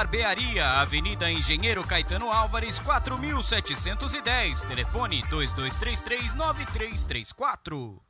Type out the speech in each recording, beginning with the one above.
Barbearia, Avenida Engenheiro Caetano Álvares, 4710. Telefone 2233 9334.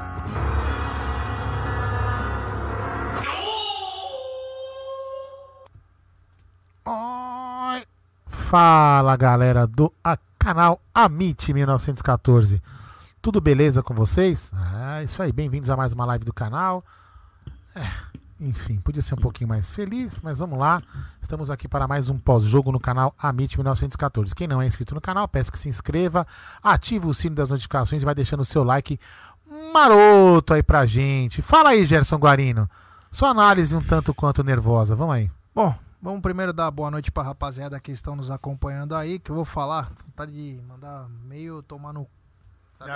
Fala galera do canal Amit 1914. Tudo beleza com vocês? Ah, isso aí, bem-vindos a mais uma live do canal. É, enfim, podia ser um pouquinho mais feliz, mas vamos lá. Estamos aqui para mais um pós-jogo no canal Amit 1914. Quem não é inscrito no canal, peço que se inscreva, ative o sino das notificações e vai deixando o seu like maroto aí pra gente. Fala aí, Gerson Guarino. Sua análise um tanto quanto nervosa. Vamos aí. Bom, vamos primeiro dar boa noite pra rapaziada que estão nos acompanhando aí, que eu vou falar, vontade de mandar meio tomar no. sabe?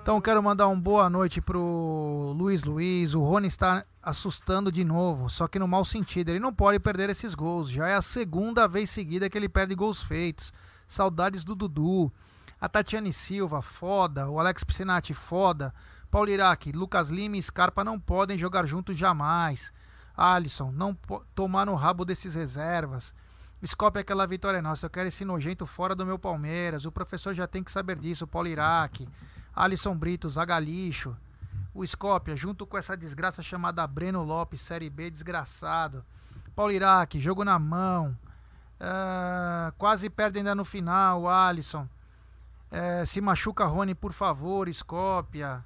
Então quero mandar um boa noite pro Luiz Luiz. O Rony está assustando de novo, só que no mau sentido. Ele não pode perder esses gols. Já é a segunda vez seguida que ele perde gols feitos. Saudades do Dudu. A Tatiane Silva, foda. O Alex Piscinati, foda. Paulo Iraque, Lucas Lima e Scarpa não podem jogar juntos jamais. Alisson, não tomar no rabo desses reservas. Scope é aquela vitória nossa. Eu quero esse nojento fora do meu Palmeiras. O professor já tem que saber disso. Paulo Iraque, Alisson Brito, Zagalixo. O Scopia, junto com essa desgraça chamada Breno Lopes, Série B, desgraçado. Paulo Iraque, jogo na mão. Ah, quase perde ainda no final, Alisson. Eh, se machuca, Rony, por favor, Scopia.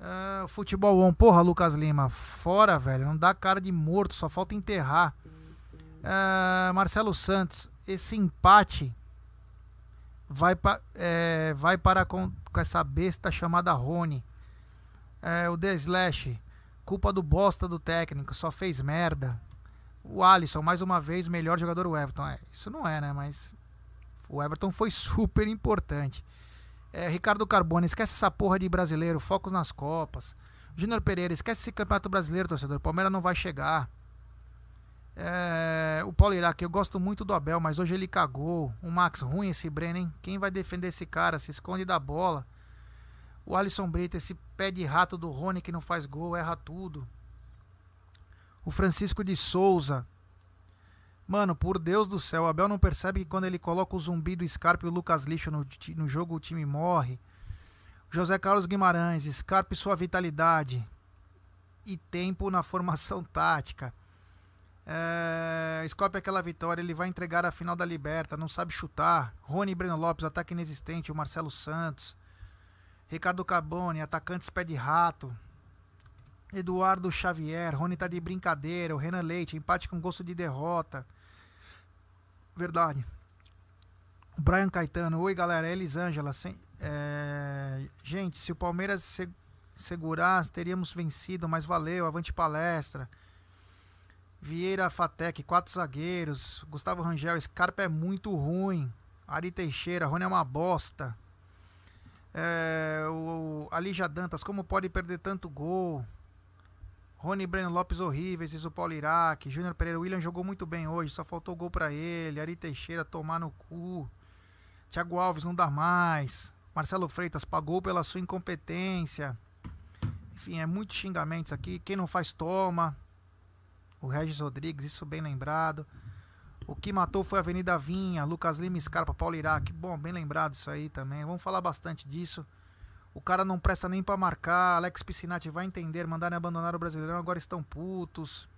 Ah, futebol on, porra, Lucas Lima, fora, velho. Não dá cara de morto, só falta enterrar. Ah, Marcelo Santos, esse empate vai, pa, eh, vai para com, com essa besta chamada Rony. Eh, o The Slash, culpa do bosta do técnico, só fez merda. O Alisson, mais uma vez, melhor jogador do Everton. É, isso não é, né? Mas o Everton foi super importante. É, Ricardo Carbone, esquece essa porra de brasileiro, focos nas Copas. Júnior Pereira, esquece esse campeonato brasileiro, torcedor. Palmeiras não vai chegar. É, o Paulo Iraque, eu gosto muito do Abel, mas hoje ele cagou. O Max, ruim esse Breno, hein? Quem vai defender esse cara? Se esconde da bola. O Alisson Brito, esse pé de rato do Rony que não faz gol, erra tudo. O Francisco de Souza. Mano, por Deus do céu, o Abel não percebe que quando ele coloca o zumbi do Scarpa e o Lucas Lixo no, no jogo, o time morre. José Carlos Guimarães, Scarpa e sua vitalidade. E tempo na formação tática. É, Scope aquela vitória, ele vai entregar a final da Liberta, não sabe chutar. Rony e Breno Lopes, ataque inexistente. O Marcelo Santos. Ricardo Cabone, atacantes pé de rato. Eduardo Xavier, Rony tá de brincadeira. O Renan Leite, empate com gosto de derrota. Verdade. O Brian Caetano, oi galera, Elisângela. Sem, é, gente, se o Palmeiras se, segurar, teríamos vencido, mas valeu, avante palestra. Vieira Fatec, quatro zagueiros. Gustavo Rangel, Scarpa é muito ruim. Ari Teixeira, Rony é uma bosta. É, o, a Lígia Dantas, como pode perder tanto gol? Rony Breno Lopes horríveis, diz o Paulo Iraque. Júnior Pereira William jogou muito bem hoje, só faltou gol para ele. Ari Teixeira tomar no cu. Thiago Alves não dá mais. Marcelo Freitas pagou pela sua incompetência. Enfim, é muitos xingamentos aqui. Quem não faz, toma. O Regis Rodrigues, isso bem lembrado. O que matou foi a Avenida Vinha, Lucas Lima Scarpa, Paulo Iraque. Bom, bem lembrado isso aí também. Vamos falar bastante disso. O cara não presta nem para marcar. Alex Piscinati vai entender. Mandaram abandonar o Brasileirão, agora estão putos.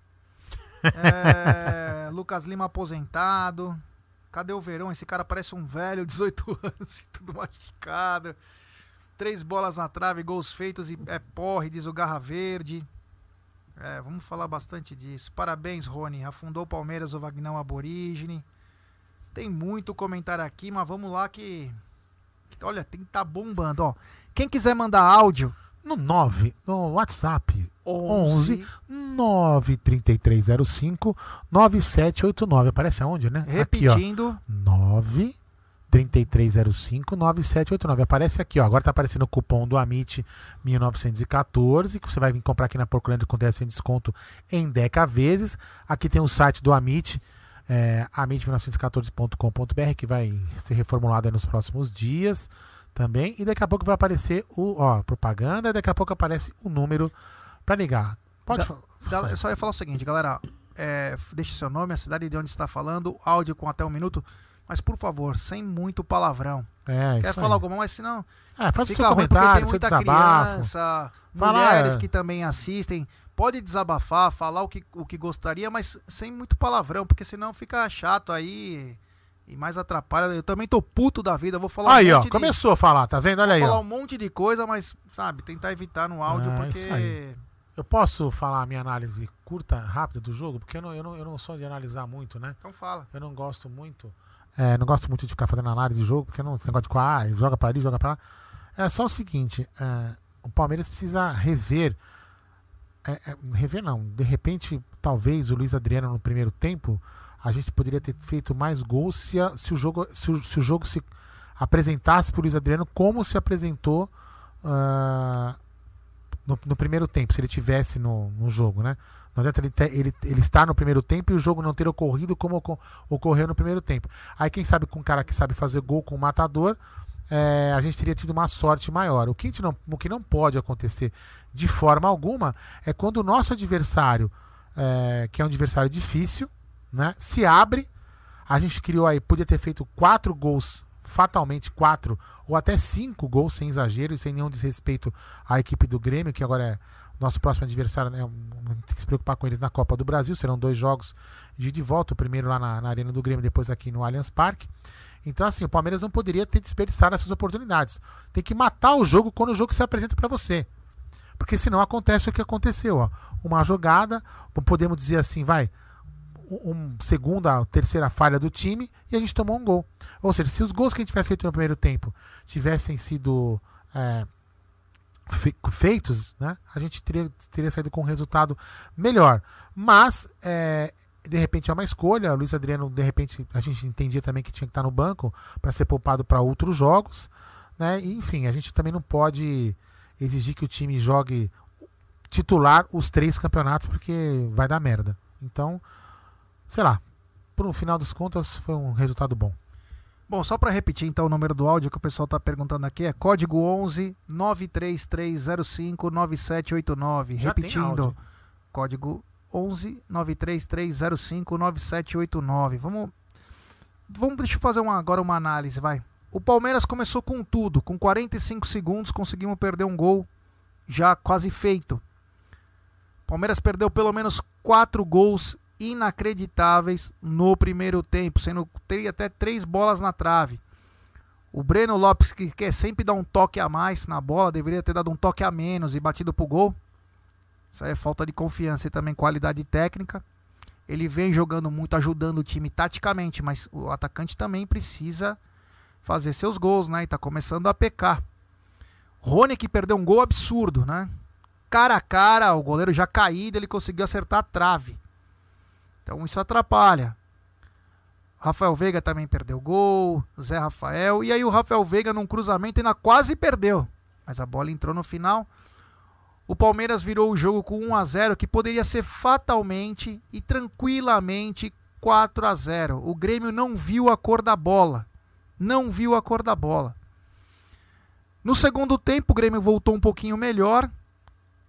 É, Lucas Lima aposentado. Cadê o Verão? Esse cara parece um velho, 18 anos, tudo machucado. Três bolas na trave, gols feitos e é porre, diz o Garra Verde. É, vamos falar bastante disso. Parabéns, Rony. Afundou o Palmeiras, o Vagnão Aborígene. Tem muito comentário aqui, mas vamos lá que. Olha, tem que tá bombando, ó. Quem quiser mandar áudio. No 9, no WhatsApp. 11 11 93305 9789. Aparece aonde, né? Aqui, ó. Repetindo. 9 3305 9789. Aparece aqui, ó. Agora tá aparecendo o cupom do Amit 1914, que você vai vir comprar aqui na Porcolândia com 10% de desconto em 10 vezes. Aqui tem o site do Amit, é, amit1914.com.br, que vai ser reformulado aí nos próximos dias também. E daqui a pouco vai aparecer o, ó, propaganda, daqui a pouco aparece o número para ligar. Pode falar. Eu só ia falar o seguinte, galera. É, deixe seu nome, a cidade de onde está falando, áudio com até um minuto. Mas por favor, sem muito palavrão. É, Quer falar aí. alguma, mas senão É, faz o fica seu ruim porque tem comentário, seu muita desabafo. criança, Fala, mulheres é. que também assistem. Pode desabafar, falar o que, o que gostaria, mas sem muito palavrão, porque senão fica chato aí e mais atrapalha. Eu também tô puto da vida, vou falar Aí, um ó, de, começou a falar, tá vendo? Olha aí, falar ó. um monte de coisa, mas sabe, tentar evitar no áudio É, porque. Eu posso falar a minha análise curta, rápida do jogo? Porque eu não, eu não, eu não sou de analisar muito, né? então fala. Eu não gosto muito. é, não gosto muito de ficar fazendo análise de jogo, porque não, esse negócio de ah, joga pra ali, joga pra lá. É só o seguinte: é, o Palmeiras precisa rever. É, é, rever não. De repente, talvez o Luiz Adriano no primeiro tempo, a gente poderia ter feito mais gols se, a- se o, jogo, se, o, se o jogo se apresentasse pro Luiz Adriano como se apresentou ah, no, no primeiro tempo, se ele tivesse no, no jogo, né? Não adianta ele, ter- ele, ele estar no primeiro tempo e o jogo não ter ocorrido como oco- ocorreu no primeiro tempo. Aí, quem sabe com um cara que sabe fazer gol com o matador, é, a gente teria tido uma sorte maior. O que, não, o que não pode acontecer de forma alguma é quando o nosso adversário, é, que é um adversário difícil, né, se abre. A gente criou aí, podia ter feito quatro gols, fatalmente quatro, ou até cinco gols, sem exagero e sem nenhum desrespeito à equipe do Grêmio, que agora é nosso próximo adversário, né? Tem que se preocupar com eles na Copa do Brasil. Serão dois jogos de ida e volta, o primeiro lá na, na Arena do Grêmio, depois aqui no Allianz Parque. Então, assim, o Palmeiras não poderia ter desperdiçado essas oportunidades. Tem que matar o jogo quando o jogo se apresenta para você. Porque senão acontece o que aconteceu, ó. Uma jogada, podemos dizer assim, vai, um, segunda, terceira falha do time e a gente tomou um gol. Ou seja, se os gols que a gente tivesse feito no primeiro tempo tivessem sido é, fe- feitos, né, a gente teria, teria saído com um resultado melhor. Mas, é, de repente, é uma escolha. O Luiz Adriano, de repente, a gente entendia também que tinha que estar no banco para ser poupado para outros jogos. Né? E, enfim, a gente também não pode exigir que o time jogue titular os três campeonatos porque vai dar merda. Então, sei lá, por um final das contas foi um resultado bom. Bom, só para repetir então o número do áudio que o pessoal tá perguntando aqui é código 11 93305 9789. Já Repetindo, código 11 93305 9789. Vamos Vamos deixa eu fazer uma, agora uma análise, vai. O Palmeiras começou com tudo, com 45 segundos conseguimos perder um gol já quase feito. Palmeiras perdeu pelo menos quatro gols inacreditáveis no primeiro tempo, sendo teria até três bolas na trave. O Breno Lopes, que quer sempre dar um toque a mais na bola, deveria ter dado um toque a menos e batido pro gol. Isso aí é falta de confiança e também qualidade técnica. Ele vem jogando muito, ajudando o time taticamente, mas o atacante também precisa fazer seus gols, né? E tá começando a pecar. Rony que perdeu um gol absurdo, né? Cara a cara, o goleiro já caído, ele conseguiu acertar a trave. Então isso atrapalha. Rafael Veiga também perdeu gol, Zé Rafael, e aí o Rafael Veiga num cruzamento ainda quase perdeu, mas a bola entrou no final. O Palmeiras virou o jogo com 1 a 0 que poderia ser fatalmente e tranquilamente 4 a 0. O Grêmio não viu a cor da bola. Não viu a cor da bola. No segundo tempo, o Grêmio voltou um pouquinho melhor,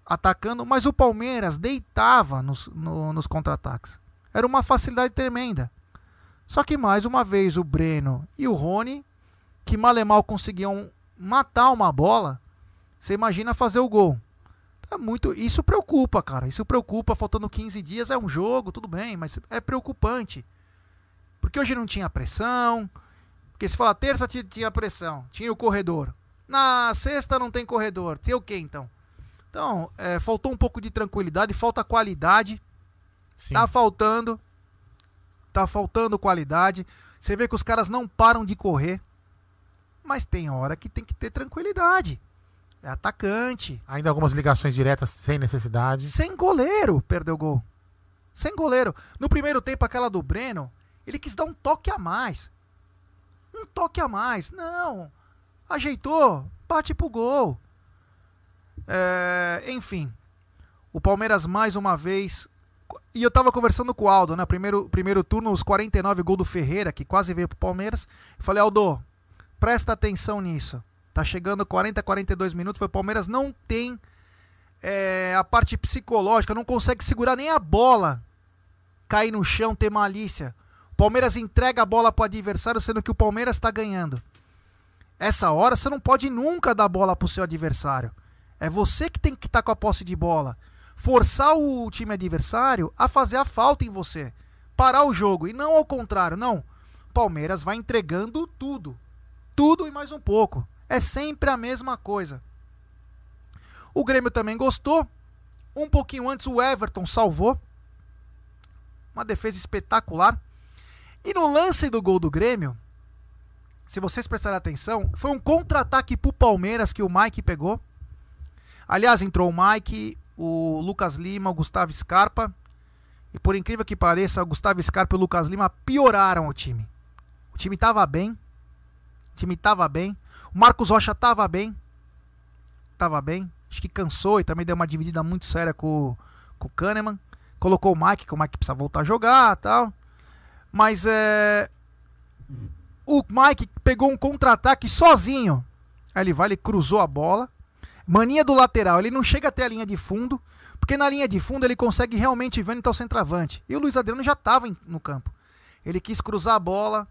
atacando, mas o Palmeiras deitava nos, no, nos contra-ataques. Era uma facilidade tremenda. Só que mais uma vez o Breno e o Rony, que mal e mal conseguiam matar uma bola, você imagina fazer o gol. É muito, isso preocupa, cara. Isso preocupa. Faltando 15 dias é um jogo, tudo bem, mas é preocupante. Porque hoje não tinha pressão. Porque se falar terça tinha pressão, tinha o corredor. Na sexta não tem corredor. Tem o que então? Então, é, faltou um pouco de tranquilidade, falta qualidade. Sim. Tá faltando. Tá faltando qualidade. Você vê que os caras não param de correr. Mas tem hora que tem que ter tranquilidade. É atacante. Ainda algumas ligações diretas sem necessidade. Sem goleiro, perdeu o gol. Sem goleiro. No primeiro tempo, aquela do Breno, ele quis dar um toque a mais. Um toque a mais. Não. Ajeitou, bate pro gol. É, enfim. O Palmeiras mais uma vez. E eu tava conversando com o Aldo, né? Primeiro, primeiro turno, os 49 gols do Ferreira, que quase veio pro Palmeiras. Eu falei, Aldo, presta atenção nisso. Tá chegando 40, 42 minutos. O Palmeiras não tem é, a parte psicológica, não consegue segurar nem a bola cair no chão, ter malícia. O Palmeiras entrega a bola pro adversário, sendo que o Palmeiras está ganhando. Essa hora você não pode nunca dar bola pro seu adversário. É você que tem que estar tá com a posse de bola. Forçar o time adversário a fazer a falta em você. Parar o jogo. E não ao contrário, não. Palmeiras vai entregando tudo. Tudo e mais um pouco. É sempre a mesma coisa. O Grêmio também gostou. Um pouquinho antes o Everton salvou. Uma defesa espetacular. E no lance do gol do Grêmio, se vocês prestarem atenção, foi um contra-ataque pro Palmeiras que o Mike pegou. Aliás, entrou o Mike, o Lucas Lima, o Gustavo Scarpa. E por incrível que pareça, o Gustavo Scarpa e o Lucas Lima pioraram o time. O time tava bem. O time tava bem. O Marcos Rocha tava bem. Tava bem. Acho que cansou e também deu uma dividida muito séria com, com o Kahneman. Colocou o Mike, que o Mike precisa voltar a jogar tal. Mas é. O Mike pegou um contra-ataque sozinho. Aí ele vai, ele cruzou a bola. Mania do lateral, ele não chega até a linha de fundo, porque na linha de fundo ele consegue realmente ver onde está o centroavante. E o Luiz Adriano já estava no campo. Ele quis cruzar a bola,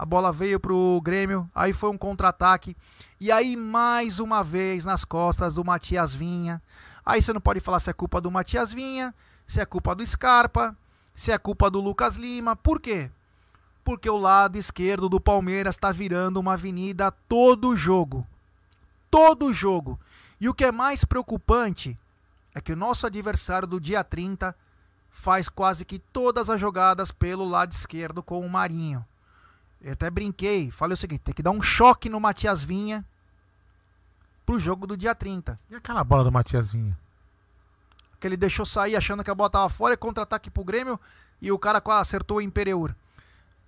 a bola veio pro Grêmio, aí foi um contra-ataque. E aí, mais uma vez, nas costas do Matias Vinha. Aí você não pode falar se é culpa do Matias Vinha, se é culpa do Scarpa, se é culpa do Lucas Lima. Por quê? Porque o lado esquerdo do Palmeiras está virando uma avenida todo jogo. Todo jogo. E o que é mais preocupante é que o nosso adversário do dia 30 faz quase que todas as jogadas pelo lado esquerdo com o Marinho. Eu até brinquei, falei o seguinte: tem que dar um choque no Matias Vinha pro jogo do dia 30. E aquela bola do Matias Vinha? Que ele deixou sair achando que a bola tava fora, contra-ataque pro Grêmio e o cara acertou o Imperiur.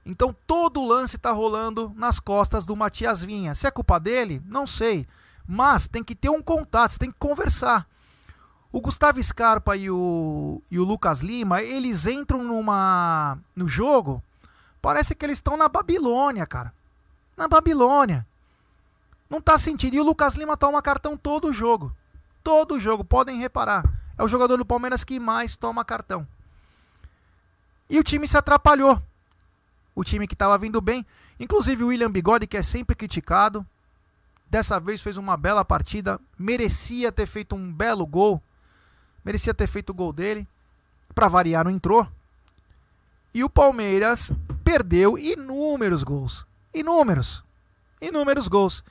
Então todo o lance tá rolando nas costas do Matias Vinha. Se é culpa dele, não sei. Mas tem que ter um contato, tem que conversar. O Gustavo Scarpa e o, e o Lucas Lima, eles entram numa no jogo Parece que eles estão na Babilônia, cara. Na Babilônia. Não tá sentindo. E o Lucas Lima toma cartão todo jogo. Todo jogo, podem reparar. É o jogador do Palmeiras que mais toma cartão. E o time se atrapalhou. O time que estava vindo bem. Inclusive o William Bigode, que é sempre criticado. Dessa vez fez uma bela partida. Merecia ter feito um belo gol. Merecia ter feito o gol dele. Para variar, não entrou. E o Palmeiras perdeu inúmeros gols. Inúmeros. Inúmeros gols.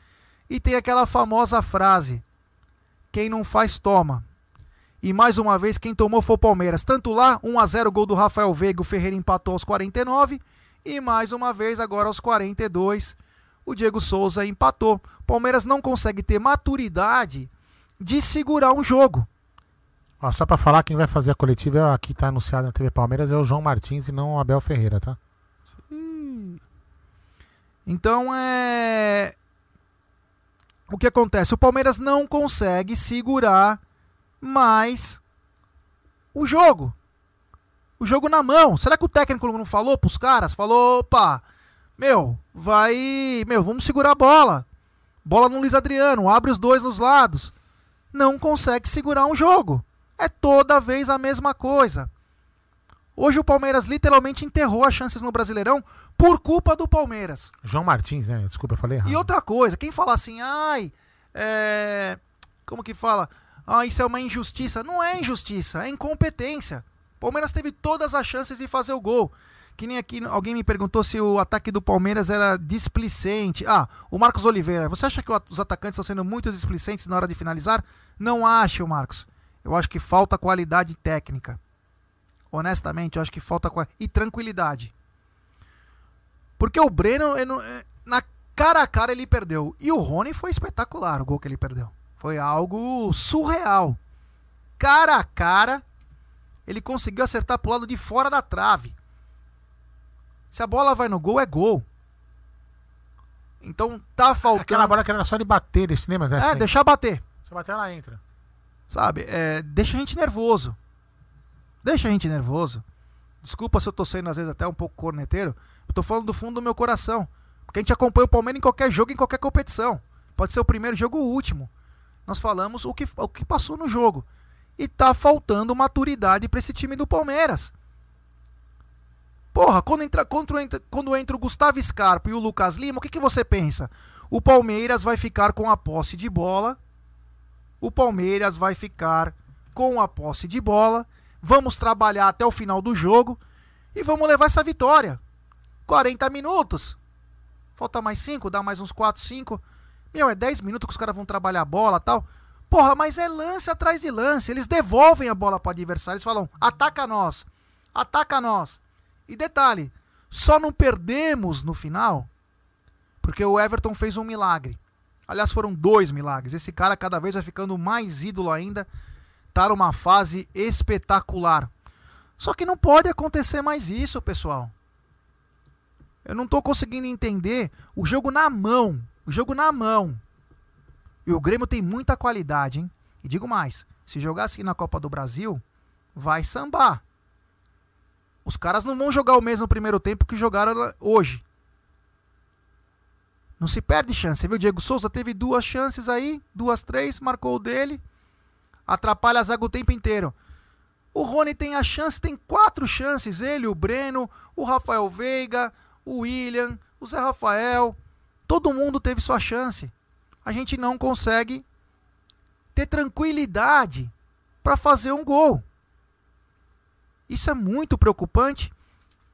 E tem aquela famosa frase: quem não faz, toma. E mais uma vez, quem tomou foi o Palmeiras. Tanto lá, 1 a 0 gol do Rafael Veiga, o Ferreira empatou aos 49. E mais uma vez, agora aos 42, o Diego Souza empatou. Palmeiras não consegue ter maturidade de segurar um jogo. Ó, só para falar, quem vai fazer a coletiva aqui tá anunciado na TV Palmeiras é o João Martins e não o Abel Ferreira, tá? Então é. O que acontece? O Palmeiras não consegue segurar mais o jogo. O jogo na mão. Será que o técnico não falou pros caras? Falou, opa, meu, vai. Meu, vamos segurar a bola. Bola no Luiz Adriano, abre os dois nos lados. Não consegue segurar um jogo. É toda vez a mesma coisa. Hoje o Palmeiras literalmente enterrou as chances no Brasileirão por culpa do Palmeiras. João Martins, né? Desculpa, eu falei errado. E outra coisa, quem fala assim, ai, é... como que fala? Ah, isso é uma injustiça. Não é injustiça, é incompetência. O Palmeiras teve todas as chances de fazer o gol. Que nem aqui alguém me perguntou se o ataque do Palmeiras era displicente. Ah, o Marcos Oliveira. Você acha que os atacantes estão sendo muito displicentes na hora de finalizar? Não acho, Marcos. Eu acho que falta qualidade técnica. Honestamente, eu acho que falta. E tranquilidade. Porque o Breno, na cara a cara, ele perdeu. E o Rony foi espetacular o gol que ele perdeu. Foi algo surreal. Cara a cara, ele conseguiu acertar pro lado de fora da trave. Se a bola vai no gol, é gol. Então tá faltando. Aquela bola que era só de bater, desse lembra dessa? É, deixar bater. Se bater, ela entra. Sabe? É, deixa a gente nervoso. Deixa a gente nervoso. Desculpa se eu tô sendo às vezes até um pouco corneteiro. Eu tô falando do fundo do meu coração. Porque a gente acompanha o Palmeiras em qualquer jogo, em qualquer competição. Pode ser o primeiro jogo ou o último. Nós falamos o que, o que passou no jogo. E tá faltando maturidade para esse time do Palmeiras. Porra, quando entra, quando, entra, quando entra o Gustavo Scarpa e o Lucas Lima, o que, que você pensa? O Palmeiras vai ficar com a posse de bola. O Palmeiras vai ficar com a posse de bola. Vamos trabalhar até o final do jogo e vamos levar essa vitória. 40 minutos. Falta mais 5, dá mais uns 4, 5. Meu, é 10 minutos que os caras vão trabalhar a bola tal. Porra, mas é lance atrás de lance. Eles devolvem a bola para o adversário. Eles falam: ataca nós, ataca nós. E detalhe, só não perdemos no final porque o Everton fez um milagre. Aliás, foram dois milagres. Esse cara cada vez vai ficando mais ídolo ainda. Tá numa fase espetacular. Só que não pode acontecer mais isso, pessoal. Eu não tô conseguindo entender o jogo na mão. O jogo na mão. E o Grêmio tem muita qualidade, hein? E digo mais: se jogar assim na Copa do Brasil, vai sambar. Os caras não vão jogar o mesmo primeiro tempo que jogaram hoje. Não se perde chance. Viu? Diego Souza teve duas chances aí, duas, três, marcou o dele. Atrapalha a zaga o tempo inteiro. O Rony tem a chance, tem quatro chances. Ele, o Breno, o Rafael Veiga, o William, o Zé Rafael. Todo mundo teve sua chance. A gente não consegue ter tranquilidade para fazer um gol. Isso é muito preocupante.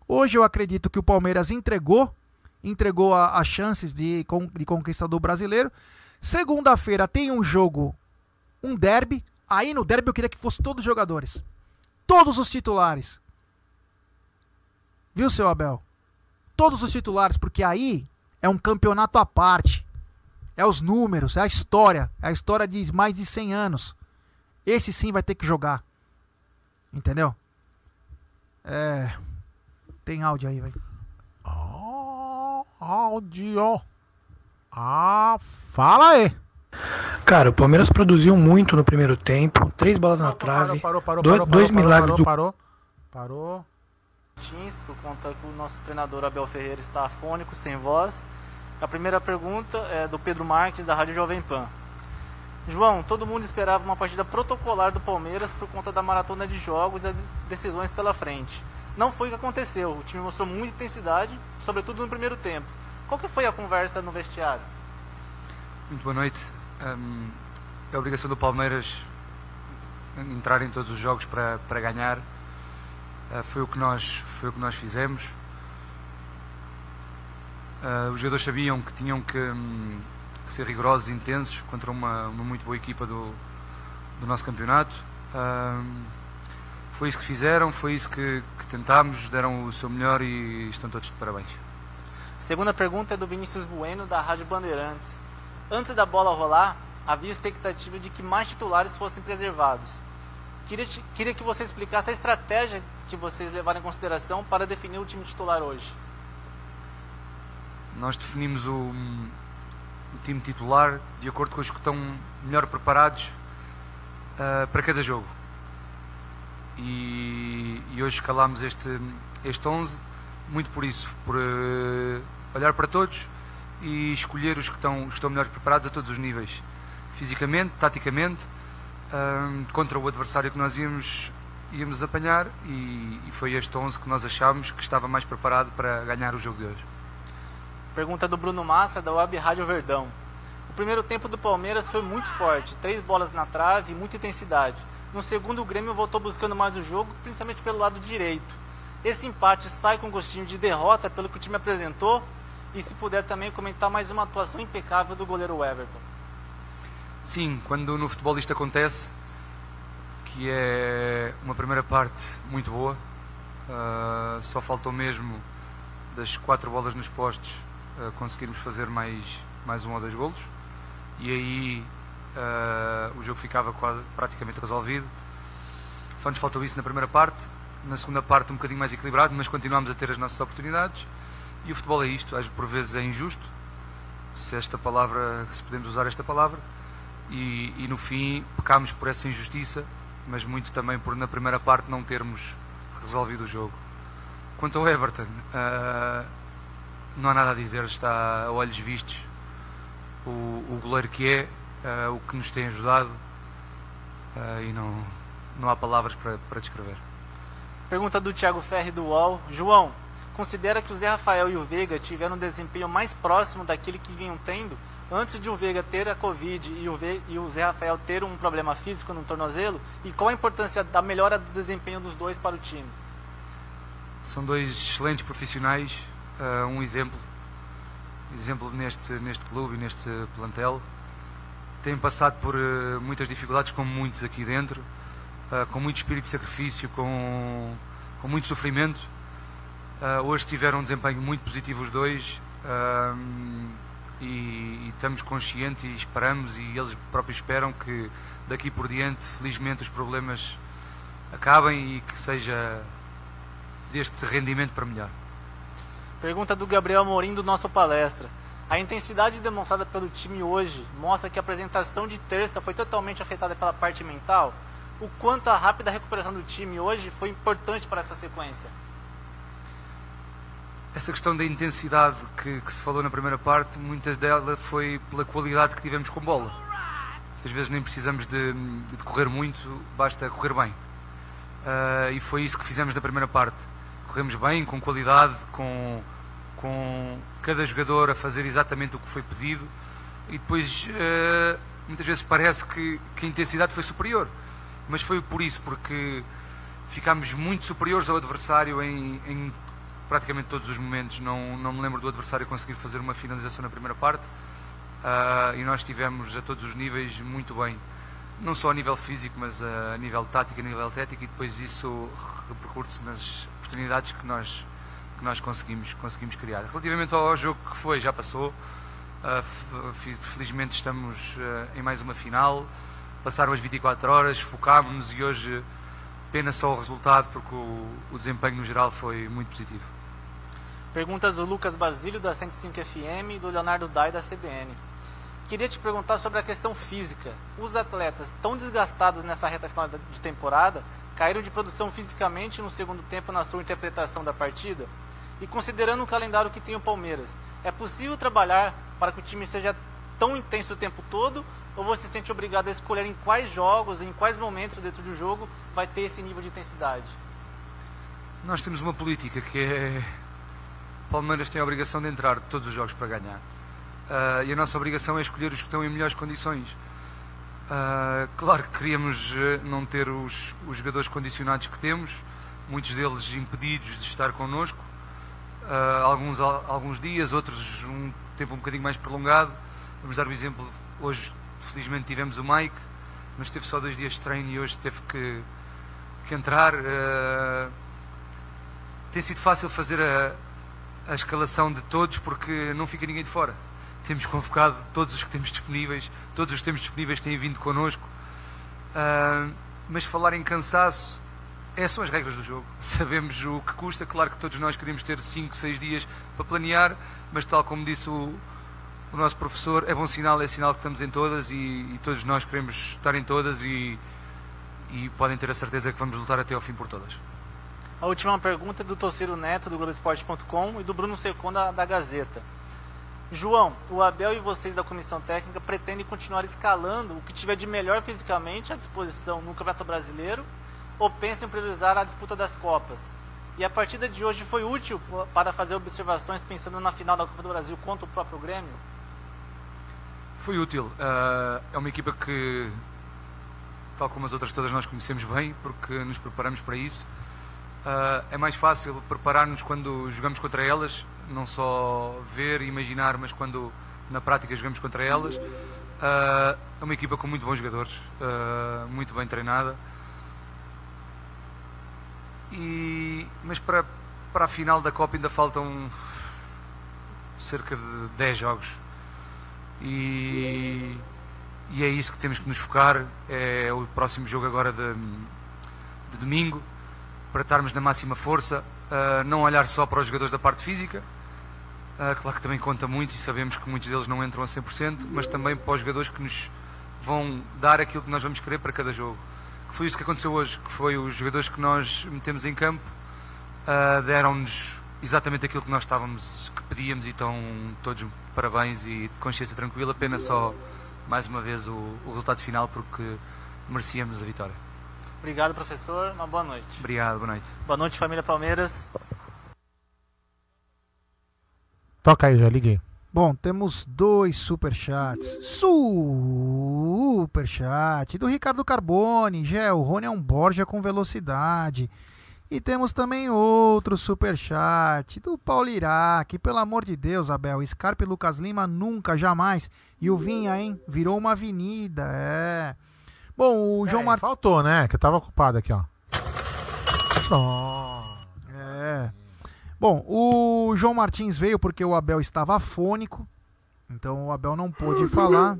Hoje eu acredito que o Palmeiras entregou, entregou as chances de, de conquista do brasileiro. Segunda-feira tem um jogo, um derby. Aí no derby eu queria que fosse todos os jogadores. Todos os titulares. Viu, seu Abel? Todos os titulares, porque aí é um campeonato à parte. É os números, é a história. É a história de mais de 100 anos. Esse sim vai ter que jogar. Entendeu? É. Tem áudio aí, velho. Oh, áudio. Ah, fala aí. Cara, o Palmeiras produziu muito no primeiro tempo. Três bolas na trave. Parou, parou, dois, parou, dois parou, milagres parou, do. Parou, parou. por conta que o nosso treinador Abel Ferreira está afônico, sem voz. A primeira pergunta é do Pedro Marques, da Rádio Jovem Pan. João, todo mundo esperava uma partida protocolar do Palmeiras por conta da maratona de jogos e as decisões pela frente. Não foi o que aconteceu. O time mostrou muita intensidade, sobretudo no primeiro tempo. Qual que foi a conversa no vestiário? Muito boa noite. É obrigação do Palmeiras entrar em todos os jogos para, para ganhar. Uh, foi, o que nós, foi o que nós fizemos. Uh, os jogadores sabiam que tinham que, um, ser rigorosos e intensos contra uma, uma, muito boa equipa do, do nosso campeonato. Foi isso que fizeram, foi isso que, que tentámos, deram o seu melhor e estão todos de parabéns. Segunda pergunta é do Vinícius Bueno, da Rádio Bandeirantes. Antes da bola rolar, havia expectativa de que mais titulares fossem preservados. Queria, queria que você explicasse a estratégia que vocês levaram em consideração para definir o time titular hoje. Nós definimos o, o time titular de acordo com os que estão melhor preparados uh, para cada jogo. E, e, hoje escalámos este, este 11 muito por isso, por uh, olhar para todos e escolher os que estão, estão melhor preparados a todos os níveis, fisicamente, taticamente, uh, contra o adversário que nós íamos, íamos apanhar e, e foi este 11 que nós achámos que estava mais preparado para ganhar o jogo de hoje. Pergunta do Bruno Massa, da Web Rádio Verdão. O primeiro tempo do Palmeiras foi muito forte, três bolas na trave muita intensidade. No segundo, o Grêmio voltou buscando mais o jogo, principalmente pelo lado direito. Esse empate sai com gostinho de derrota pelo que o time apresentou e se puder também comentar mais uma atuação impecável do goleiro Everton. Sim, quando no futebol isto acontece, que é uma primeira parte muito boa, uh, só faltou mesmo das quatro bolas nos postos uh, conseguirmos fazer mais, mais um ou dois golos e aí uh, o jogo ficava quase, praticamente resolvido. Só nos faltou isso na primeira parte, na segunda parte um bocadinho mais equilibrado, mas continuamos a ter as nossas oportunidades. E o futebol é isto, às por vezes é injusto, se esta palavra, se podemos usar esta palavra, e, e no fim pecámos por essa injustiça, mas muito também por na primeira parte não termos resolvido o jogo. Quanto ao Everton, uh, não há nada a dizer, está a olhos vistos o, o goleiro que é, uh, o que nos tem ajudado uh, e não, não há palavras para, para descrever. Pergunta do Thiago Ferri do UOL. João, considera que o Zé Rafael e o Veiga tiveram um desempenho mais próximo daquele que vinham tendo antes de o Veiga ter a Covid e o, Ve e o Zé Rafael ter um problema físico no tornozelo? E qual a importância da melhora do desempenho dos dois para o time? São dois excelentes profissionais, uh, um exemplo, exemplo neste, neste clube e neste plantel. Têm passado por uh, muitas dificuldades, como muitos aqui dentro, uh, com muito espírito de sacrifício, com, com muito sofrimento. Hoje tiveram um desempenho muito positivo os dois e, e, estamos conscientes e esperamos, e eles próprios esperam que daqui por diante, felizmente, os problemas acabem e que seja deste rendimento para melhor. Pergunta do Gabriel Morim do nosso palestra. A intensidade demonstrada pelo time hoje mostra que a apresentação de terça foi totalmente afetada pela parte mental. O quanto a rápida recuperação do time hoje foi importante para essa sequência? Essa questão da intensidade que, que se falou na primeira parte, muitas dela foi pela qualidade que tivemos com bola. Muitas vezes nem precisamos de, de correr muito, basta correr bem. Uh, e foi isso que fizemos na primeira parte corremos bem, com qualidade, com, com cada jogador a fazer exatamente o que foi pedido e depois uh, muitas vezes parece que, que a intensidade foi superior, mas foi por isso, porque ficámos muito superiores ao adversário em, em praticamente todos os momentos. Não, não me lembro do adversário conseguir fazer uma finalização na primeira parte uh, e nós estivemos a todos os níveis muito bem, não só a nível físico, mas a nível tático, a nível técnico, e depois isso repercute-se nas oportunidades que nós, que nós conseguimos, conseguimos criar. Relativamente ao jogo que foi, já passou. Uh, felizmente estamos uh, em mais uma final. Passaram as 24 horas, focámos-nos e hoje pena só o resultado porque o, o desempenho no geral foi muito positivo. Perguntas do Lucas Basílio da 105 FM e do Leonardo Dai da CBN. Queria te perguntar sobre a questão física. Os atletas tão desgastados nessa reta final de temporada caíram de produção fisicamente no segundo tempo na sua interpretação da partida? E considerando o calendário que tem o Palmeiras, é possível trabalhar para que o time seja tão intenso o tempo todo? Ou você se sente obrigado a escolher em quais jogos, em quais momentos dentro do jogo vai ter esse nível de intensidade? Nós temos uma política que é. O Palmeiras tem a obrigação de entrar todos os jogos para ganhar. Uh, e a nossa obrigação é escolher os que estão em melhores condições. Uh, claro que queríamos uh, não ter os, os, jogadores condicionados que temos, muitos deles impedidos de estar connosco, uh, alguns, alguns dias, outros um tempo um bocadinho mais prolongado. Vamos dar um exemplo, hoje felizmente tivemos o Mike, mas teve só dois dias de treino e hoje teve que, que entrar. tem sido fácil fazer a, a escalação de todos porque não fica ninguém de fora temos convocado todos os que temos disponíveis, todos os que temos disponíveis têm vindo connosco. Uh, mas falar em cansaço, é, são as regras do jogo. Sabemos o que custa. Claro que todos nós queríamos ter 5, 6 dias para planear, mas tal como disse o, o, nosso professor, é bom sinal, é sinal que estamos em todas e, e todos nós queremos estar em todas e, e, podem ter a certeza que vamos lutar até ao fim por todas. A última pergunta é do Tociro Neto, do Globoesporte.com e do Bruno Secon, da, da Gazeta. João, o Abel e vocês da comissão técnica pretendem continuar escalando o que tiver de melhor fisicamente à disposição no Campeonato Brasileiro ou pensam em priorizar a disputa das Copas? E a partida de hoje foi útil para fazer observações pensando na final da Copa do Brasil contra o próprio Grêmio? Foi útil. Uh, é uma equipa que, tal como as outras todas, nós conhecemos bem, porque nos preparamos para isso. Uh, é mais fácil preparar-nos quando jogamos contra elas, não só ver e imaginar, mas quando na prática jogamos contra elas. Uh, é uma equipa com muito bons jogadores, muito bem treinada. E, mas para, para a final da Copa ainda faltam cerca de 10 jogos. E, e é isso que temos que nos focar. É o próximo jogo agora de, de domingo, para estarmos na máxima força. Uh, não olhar só para os jogadores da parte física, uh, claro que também conta muito e sabemos que muitos deles não entram a 100%, mas também para os jogadores que nos vão dar aquilo que nós vamos querer para cada jogo que foi isso que aconteceu hoje, que foi os jogadores que nós metemos em campo uh, deram-nos exatamente aquilo que nós estávamos, que pedíamos e estão todos parabéns e de consciência tranquila, apenas só mais uma vez o, o resultado final porque merecíamos a vitória. Obrigado, professor. Uma boa noite. Obrigado, boa noite. Boa noite, família Palmeiras. Toca aí, já liguei. Bom, temos dois superchats. Superchat do Ricardo Carbone. Gel, Rony é um Borja com velocidade. E temos também outro superchat do Paulo Iraque. Pelo amor de Deus, Abel, Scarpa e Lucas Lima nunca, jamais. E o Vinha, hein? Virou uma avenida, é. Bom, o João é, Martins. Faltou, né? Que eu tava ocupado aqui, ó. Pronto. É. Bom, o João Martins veio porque o Abel estava afônico. Então o Abel não pôde falar.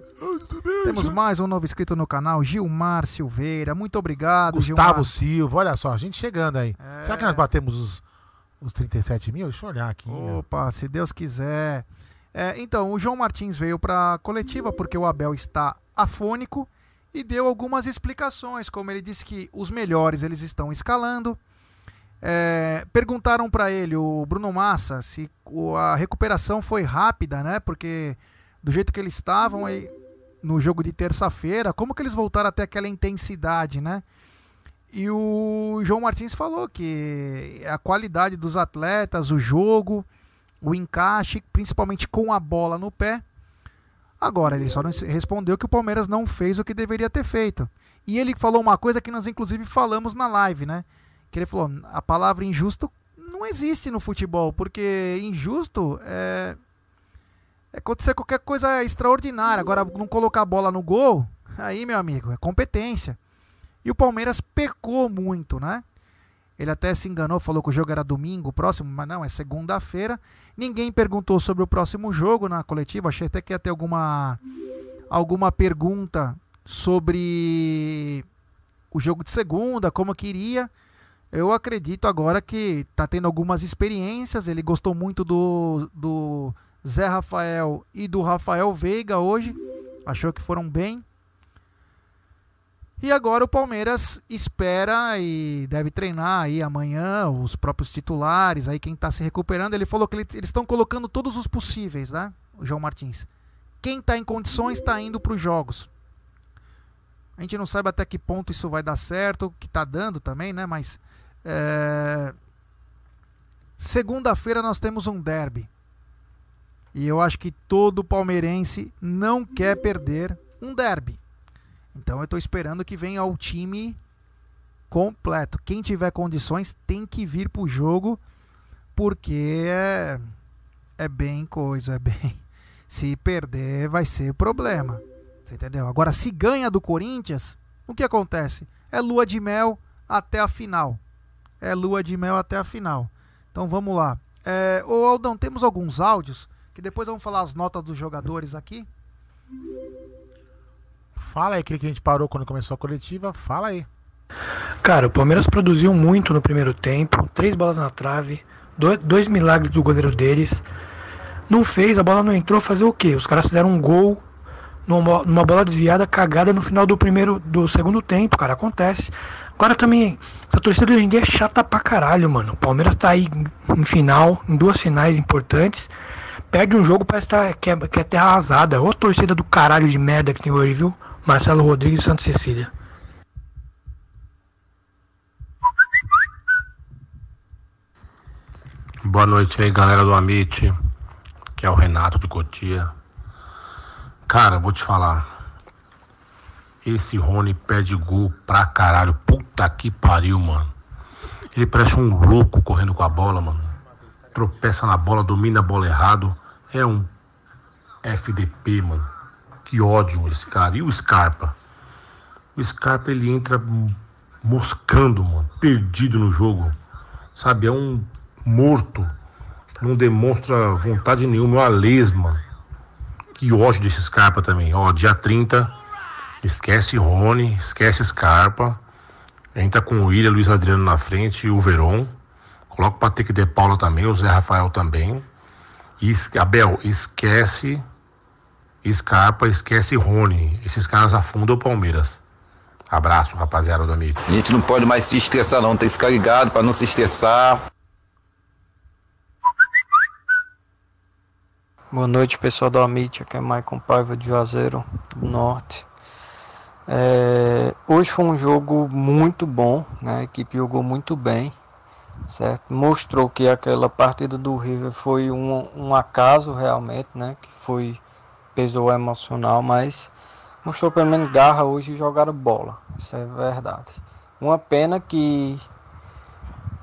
Temos mais um novo inscrito no canal, Gilmar Silveira. Muito obrigado, Gustavo Gilmar. Silva, olha só, a gente chegando aí. É... Será que nós batemos os, os 37 mil? Deixa eu olhar aqui. Opa, meu. se Deus quiser. É, então, o João Martins veio para a coletiva porque o Abel está afônico e deu algumas explicações, como ele disse que os melhores eles estão escalando, é, perguntaram para ele, o Bruno Massa, se a recuperação foi rápida, né? Porque do jeito que eles estavam aí no jogo de terça-feira, como que eles voltaram até aquela intensidade, né? E o João Martins falou que a qualidade dos atletas, o jogo, o encaixe, principalmente com a bola no pé. Agora, ele só respondeu que o Palmeiras não fez o que deveria ter feito. E ele falou uma coisa que nós, inclusive, falamos na live, né? que ele falou, a palavra injusto não existe no futebol, porque injusto é, é acontecer qualquer coisa extraordinária. Agora, não colocar a bola no gol, aí, meu amigo, é competência. E o Palmeiras pecou muito, né? Ele até se enganou, falou que o jogo era domingo próximo, mas não, é segunda-feira. Ninguém perguntou sobre o próximo jogo na coletiva. Achei até que ia ter alguma, alguma pergunta sobre o jogo de segunda, como queria. Eu acredito agora que está tendo algumas experiências. Ele gostou muito do, do Zé Rafael e do Rafael Veiga hoje. Achou que foram bem. E agora o Palmeiras espera e deve treinar aí amanhã os próprios titulares, aí quem está se recuperando. Ele falou que eles estão colocando todos os possíveis, né? O João Martins. Quem está em condições está indo para os jogos. A gente não sabe até que ponto isso vai dar certo, que está dando também, né? Mas é... Segunda-feira nós temos um derby. E eu acho que todo palmeirense não quer perder um derby. Então eu estou esperando que venha o time completo. Quem tiver condições tem que vir para o jogo, porque é, é bem coisa, é bem. Se perder, vai ser problema. Você entendeu? Agora, se ganha do Corinthians, o que acontece? É lua de mel até a final é lua de mel até a final. Então vamos lá. É, ô Aldão, temos alguns áudios que depois vamos falar as notas dos jogadores aqui. Fala aí, aquele que a gente parou quando começou a coletiva, fala aí. Cara, o Palmeiras produziu muito no primeiro tempo, três bolas na trave, dois, dois milagres do goleiro deles. Não fez, a bola não entrou, fazer o quê? Os caras fizeram um gol numa, numa bola desviada, cagada no final do primeiro, do segundo tempo, cara, acontece. Agora também, essa torcida hoje em é chata pra caralho, mano. O Palmeiras tá aí em final, em duas finais importantes. Perde um jogo, parece tá, que, é, que é terra arrasada. Ô torcida do caralho de merda que tem hoje, viu? Marcelo Rodrigues Santa Cecília. Boa noite aí, galera do Amit, que é o Renato de Cotia. Cara, vou te falar. Esse Rony perde gol pra caralho. Puta que pariu, mano. Ele parece um louco correndo com a bola, mano. Tropeça na bola, domina a bola errado. É um FDP, mano. Que ódio esse cara. E o Scarpa? O Scarpa ele entra moscando, mano. Perdido no jogo. Sabe? É um morto. Não demonstra vontade nenhuma, é uma lesma. Que ódio desse Scarpa também. Ó, dia 30, esquece Rony, esquece Scarpa. Entra com o William, Luiz Adriano na frente e o Veron. Coloca o Patrick de Paula também, o Zé Rafael também. E, Abel, esquece Scarpa, esquece Rony. Esses caras afundam o Palmeiras. Abraço, rapaziada do Amit. A gente não pode mais se estressar não, tem que ficar ligado para não se estressar. Boa noite, pessoal do Amit. Aqui é Maicon Paiva de Juazeiro do Norte. É, hoje foi um jogo muito bom, né? a equipe jogou muito bem, certo? Mostrou que aquela partida do River foi um, um acaso realmente, né? Que foi pesou emocional, mas mostrou pelo menos garra hoje e jogaram bola. Isso é verdade. Uma pena que,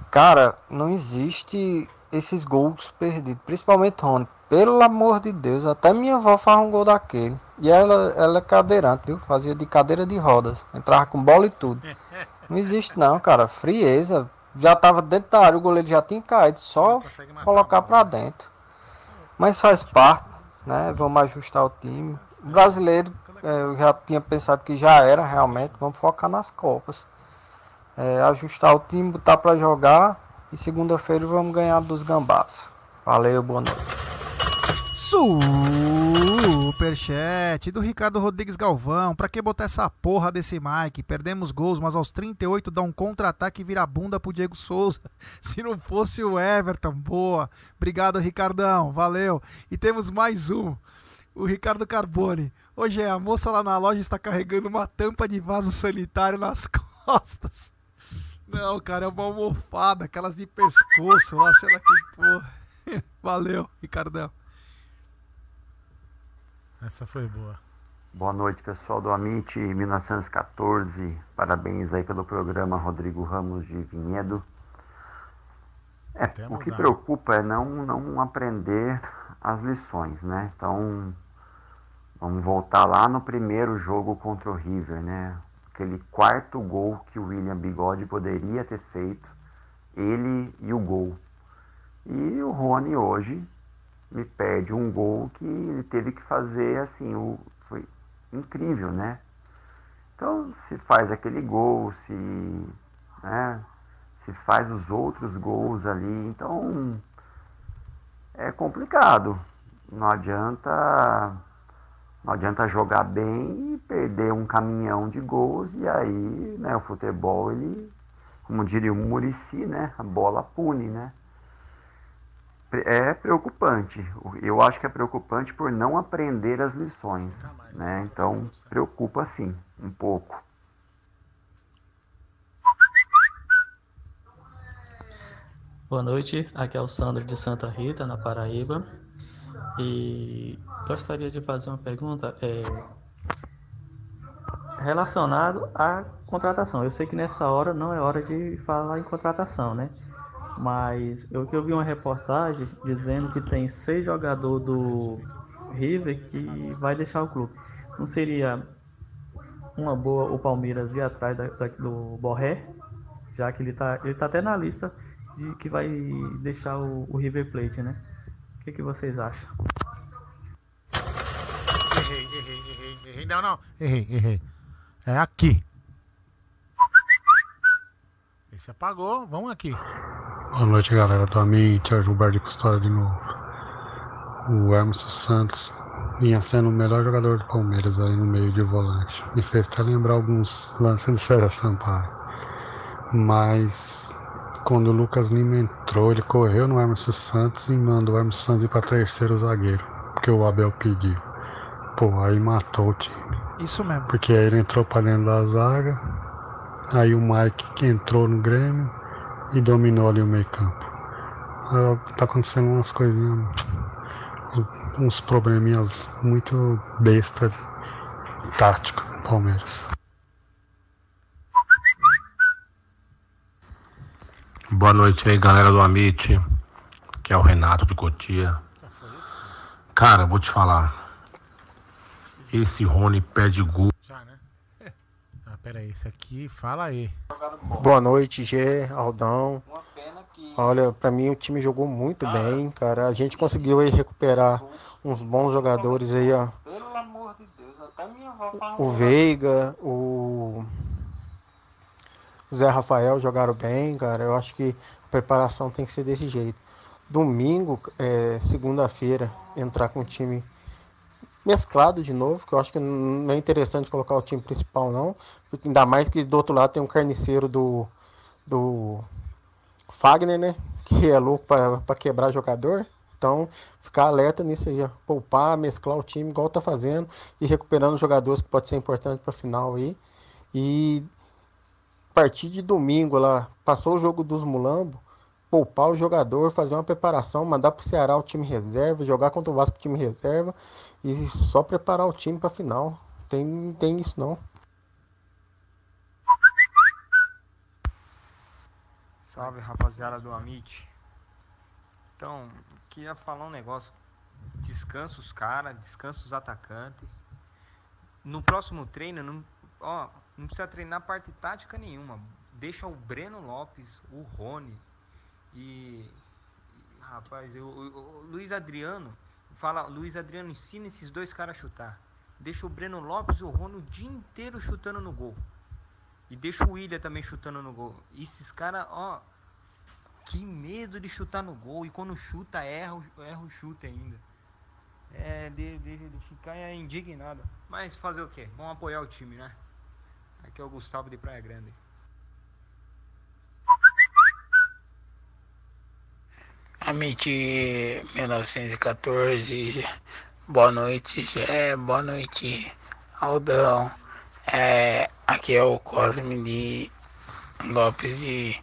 cara, não existe esses gols perdidos, principalmente Rony. Pelo amor de Deus, até minha avó faz um gol daquele. E ela, ela é cadeirante, viu? Fazia de cadeira de rodas. Entrava com bola e tudo. Não existe não, cara. Frieza. Já tava dentro da área, o goleiro já tinha caído. Só colocar pra dentro. Mas faz parte, né? Vamos ajustar o time. O brasileiro, é, eu já tinha pensado que já era realmente. Vamos focar nas Copas. É, ajustar o time, botar pra jogar. E segunda-feira vamos ganhar dos gambás. Valeu, boa noite. Superchat do Ricardo Rodrigues Galvão. Pra que botar essa porra desse Mike? Perdemos gols, mas aos 38 dá um contra-ataque e vira bunda pro Diego Souza. Se não fosse o Everton, boa. Obrigado, Ricardão. Valeu. E temos mais um. O Ricardo Carbone. Hoje é a moça lá na loja está carregando uma tampa de vaso sanitário nas costas. Não, cara, é uma almofada, aquelas de pescoço lá, sei lá que porra. Valeu, Ricardão. Essa foi boa. Boa noite, pessoal do Amit 1914. Parabéns aí pelo programa Rodrigo Ramos de Vinhedo. É, o que preocupa é não, não aprender as lições, né? Então, vamos voltar lá no primeiro jogo contra o River, né? Aquele quarto gol que o William Bigode poderia ter feito, ele e o gol. E o Rony hoje me perde um gol que ele teve que fazer assim, o, foi incrível, né? Então se faz aquele gol, se, né, se faz os outros gols ali, então é complicado. Não adianta não adianta jogar bem e perder um caminhão de gols e aí, né, o futebol ele, como diria o Murici, né, a bola pune, né? É preocupante. Eu acho que é preocupante por não aprender as lições, né? Então preocupa sim, um pouco. Boa noite, aqui é o Sandro de Santa Rita, na Paraíba. E gostaria de fazer uma pergunta é, relacionado à contratação. Eu sei que nessa hora não é hora de falar em contratação, né? Mas eu que eu vi uma reportagem dizendo que tem seis jogadores do River que vai deixar o clube. Não seria uma boa o Palmeiras ir atrás da, da, do Borré, já que ele está ele tá até na lista de que vai deixar o, o River Plate, né? O que, que vocês acham? Errei, errei, errei, errei. Não, não. Errei, errei. É aqui. Esse apagou, vamos aqui. Boa noite, galera do Amit, é o Gilberto de Custódia de novo. O Emerson Santos vinha sendo o melhor jogador do Palmeiras aí no meio de volante. Me fez até lembrar alguns lances do César Sampaio. Mas quando o Lucas Lima entrou, ele correu no Emerson Santos e mandou o Emerson Santos ir para terceiro zagueiro, porque o Abel pediu. Pô, aí matou o time. Isso mesmo. Porque aí ele entrou para dentro da zaga, aí o Mike que entrou no Grêmio e dominou ali o meio campo. Tá acontecendo umas coisinhas, uns probleminhas muito besta tático no Palmeiras. Boa noite aí, galera do Amit, que é o Renato de Cotia. Cara, vou te falar. Esse Rony perde gol. Ah, pera aí, esse aqui, fala aí. Boa noite, Gê, Aldão. Olha, pra mim o time jogou muito bem, cara. A gente conseguiu aí recuperar uns bons jogadores aí, ó. O Veiga, o Zé Rafael jogaram bem, cara. Eu acho que a preparação tem que ser desse jeito. Domingo, é, segunda-feira, entrar com o time mesclado de novo, que eu acho que não é interessante colocar o time principal, não. Ainda mais que do outro lado tem um carniceiro do, do Fagner, né? Que é louco para quebrar jogador. Então, ficar alerta nisso aí, ó. Poupar, mesclar o time igual tá fazendo e recuperando jogadores que pode ser importante para final aí. E a partir de domingo lá, passou o jogo dos Mulambo, poupar o jogador, fazer uma preparação, mandar pro Ceará o time reserva, jogar contra o Vasco o time reserva e só preparar o time para final. Tem tem isso não. Salve rapaziada do Amit. Então, queria falar um negócio. Descansa os caras, descansa os atacantes. No próximo treino, não, ó, não precisa treinar parte tática nenhuma. Deixa o Breno Lopes, o Rony e. Rapaz, o Luiz Adriano. Fala, Luiz Adriano ensina esses dois caras a chutar. Deixa o Breno Lopes e o Rony o dia inteiro chutando no gol. E deixa o William também chutando no gol. E esses caras, ó, que medo de chutar no gol. E quando chuta, erra, erra o chute ainda. É, de, de, de ficar indignado. Mas fazer o quê? Vamos apoiar o time, né? Aqui é o Gustavo de Praia Grande. Amit 1914, boa noite, Zé, boa noite, Aldão. É, aqui é o Cosme de Lopes de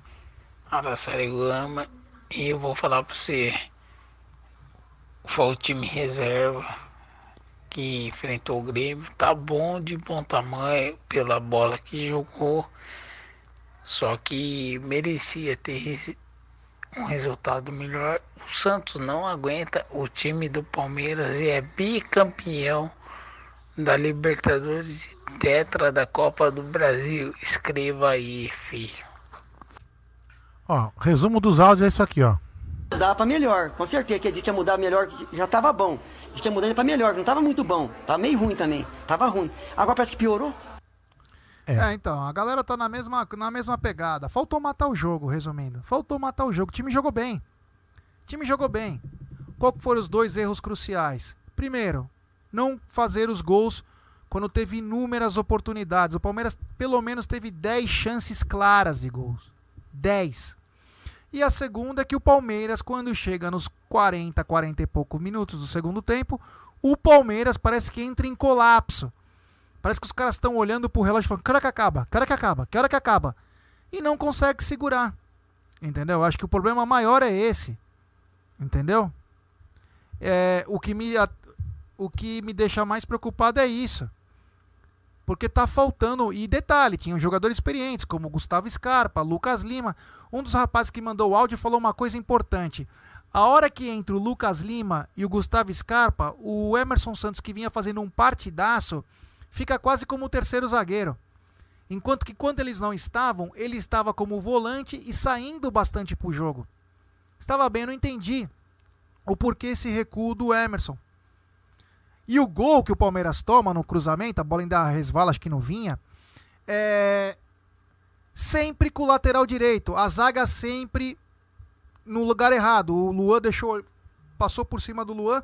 Araçariguama e eu vou falar pra você. Foi o time reserva que enfrentou o Grêmio, tá bom de bom tamanho pela bola que jogou, só que merecia ter um resultado melhor. O Santos não aguenta o time do Palmeiras e é bicampeão da Libertadores e tetra da Copa do Brasil. Escreva aí, filho. Ó, resumo dos áudios é isso aqui, ó. Mudar pra melhor, com certeza que a gente ia mudar melhor, já tava bom. Diz que ia mudar pra melhor, não tava muito bom. Tava meio ruim também. Tava ruim. Agora parece que piorou. É. então, a galera tá na mesma, na mesma pegada. Faltou matar o jogo, resumindo. Faltou matar o jogo. O time jogou bem. O time jogou bem. Qual foram os dois erros cruciais? Primeiro, não fazer os gols quando teve inúmeras oportunidades. O Palmeiras pelo menos teve 10 chances claras de gols. 10. E a segunda é que o Palmeiras, quando chega nos 40, 40 e poucos minutos do segundo tempo, o Palmeiras parece que entra em colapso. Parece que os caras estão olhando pro relógio e falando: que hora que acaba? Que hora que acaba? Que hora que acaba? E não consegue segurar. Entendeu? Acho que o problema maior é esse. Entendeu? É, o, que me, o que me deixa mais preocupado é isso. Porque tá faltando. E detalhe, tinham jogadores experientes, como Gustavo Scarpa, Lucas Lima. Um dos rapazes que mandou o áudio falou uma coisa importante. A hora que entra o Lucas Lima e o Gustavo Scarpa, o Emerson Santos, que vinha fazendo um partidaço, fica quase como o terceiro zagueiro. Enquanto que quando eles não estavam, ele estava como volante e saindo bastante pro jogo. Estava bem, não entendi o porquê esse recuo do Emerson. E o gol que o Palmeiras toma no cruzamento, a bola ainda resvala, acho que não vinha. É... sempre com o lateral direito. A zaga sempre no lugar errado. O Luan deixou. Passou por cima do Luan.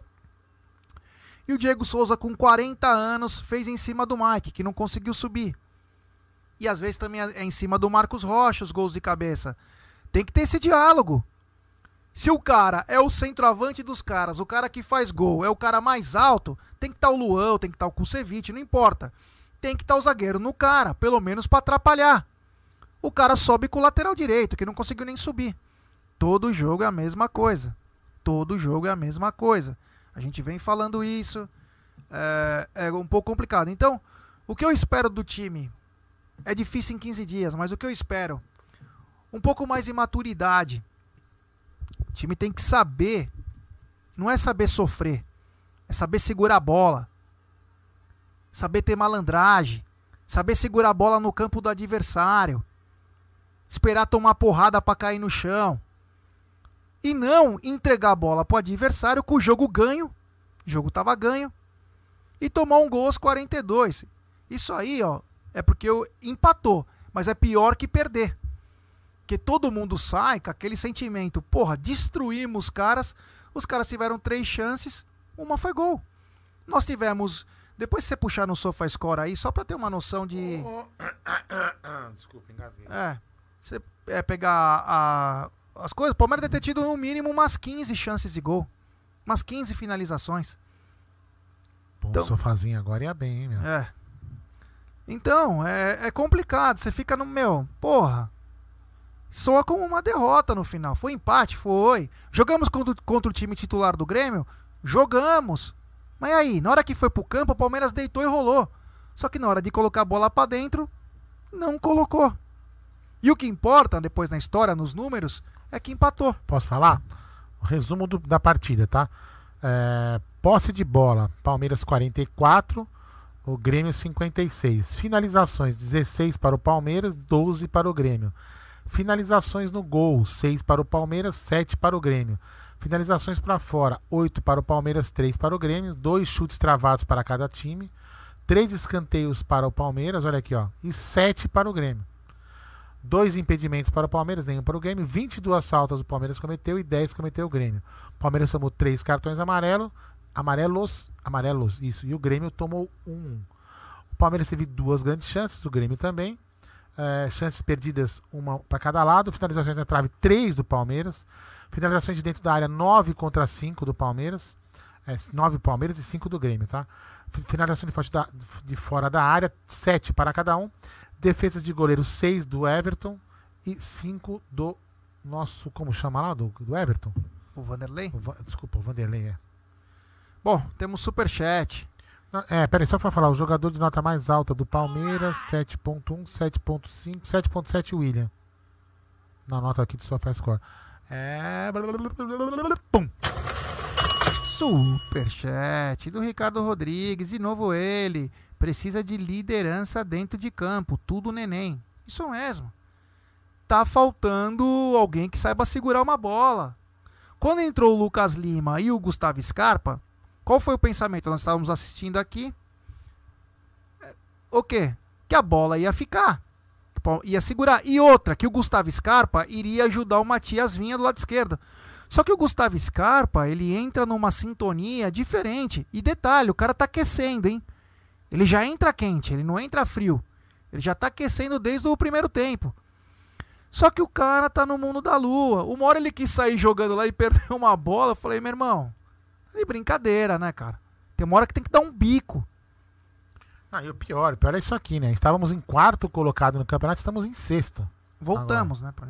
E o Diego Souza, com 40 anos, fez em cima do Mike, que não conseguiu subir. E às vezes também é em cima do Marcos Rocha os gols de cabeça. Tem que ter esse diálogo. Se o cara é o centroavante dos caras, o cara que faz gol, é o cara mais alto, tem que estar tá o Luan, tem que estar tá o Kusevich, não importa. Tem que estar tá o zagueiro no cara, pelo menos para atrapalhar. O cara sobe com o lateral direito, que não conseguiu nem subir. Todo jogo é a mesma coisa. Todo jogo é a mesma coisa. A gente vem falando isso. É, é um pouco complicado. Então, o que eu espero do time é difícil em 15 dias, mas o que eu espero? Um pouco mais de maturidade. O time tem que saber. Não é saber sofrer. É saber segurar a bola. Saber ter malandragem. Saber segurar a bola no campo do adversário. Esperar tomar porrada para cair no chão e não entregar a bola para o adversário com o jogo ganho, o jogo estava ganho, e tomar um gol aos 42. Isso aí, ó, é porque eu empatou, mas é pior que perder. Que todo mundo sai com aquele sentimento, porra, destruímos os caras, os caras tiveram três chances, uma foi gol. Nós tivemos, depois você puxar no SofaScore aí, só para ter uma noção de... Desculpa, engasguei. É, você é, pegar a, as coisas. O Palmeiras deve ter tido no mínimo umas 15 chances de gol. Umas 15 finalizações. Bom, então, sofazinho agora ia bem, hein, meu? É. Então, é, é complicado. Você fica no meu, porra. Soa como uma derrota no final. Foi empate? Foi. Jogamos contra, contra o time titular do Grêmio? Jogamos. Mas aí, na hora que foi pro campo, o Palmeiras deitou e rolou. Só que na hora de colocar a bola para dentro, não colocou. E o que importa depois na história, nos números, é que empatou. Posso falar? O resumo do, da partida, tá? É, posse de bola, Palmeiras 44, o Grêmio 56. Finalizações, 16 para o Palmeiras, 12 para o Grêmio. Finalizações no gol, 6 para o Palmeiras, 7 para o Grêmio. Finalizações para fora, 8 para o Palmeiras, 3 para o Grêmio. Dois chutes travados para cada time. Três escanteios para o Palmeiras, olha aqui, ó. E 7 para o Grêmio. Dois impedimentos para o Palmeiras, nenhum para o Grêmio. 22 faltas o Palmeiras cometeu e 10 cometeu o Grêmio. O Palmeiras tomou três cartões amarelo, amarelos, amarelos, isso. E o Grêmio tomou um. O Palmeiras teve duas grandes chances, o Grêmio também. É, chances perdidas, uma para cada lado. Finalizações na trave, três do Palmeiras. Finalizações de dentro da área, 9 contra 5 do Palmeiras. É, 9 Palmeiras e 5 do Grêmio, tá? Finalização de, de fora da área, 7 para cada um. Defesas de goleiro 6 do Everton e 5 do nosso, como chama lá, do, do Everton? O Vanderlei? O, desculpa, o Vanderlei, é. Bom, temos superchat. É, peraí, só para falar, o jogador de nota mais alta do Palmeiras, 7.1, 7.5, 7.7 William. Na nota aqui do SofaScore. É... Pum. Superchat do Ricardo Rodrigues, de novo ele precisa de liderança dentro de campo, tudo neném. Isso mesmo. Tá faltando alguém que saiba segurar uma bola. Quando entrou o Lucas Lima e o Gustavo Scarpa, qual foi o pensamento? Nós estávamos assistindo aqui. É, o quê? Que a bola ia ficar. Ia segurar. E outra, que o Gustavo Scarpa iria ajudar o Matias Vinha do lado esquerdo. Só que o Gustavo Scarpa, ele entra numa sintonia diferente. E detalhe, o cara tá aquecendo, hein? Ele já entra quente, ele não entra frio. Ele já está aquecendo desde o primeiro tempo. Só que o cara tá no mundo da lua. Uma hora ele quis sair jogando lá e perdeu uma bola. Eu falei, meu irmão, de brincadeira, né, cara? Tem uma hora que tem que dar um bico. Ah, e o pior, o pior é isso aqui, né? Estávamos em quarto colocado no campeonato, estamos em sexto. Voltamos, agora. né?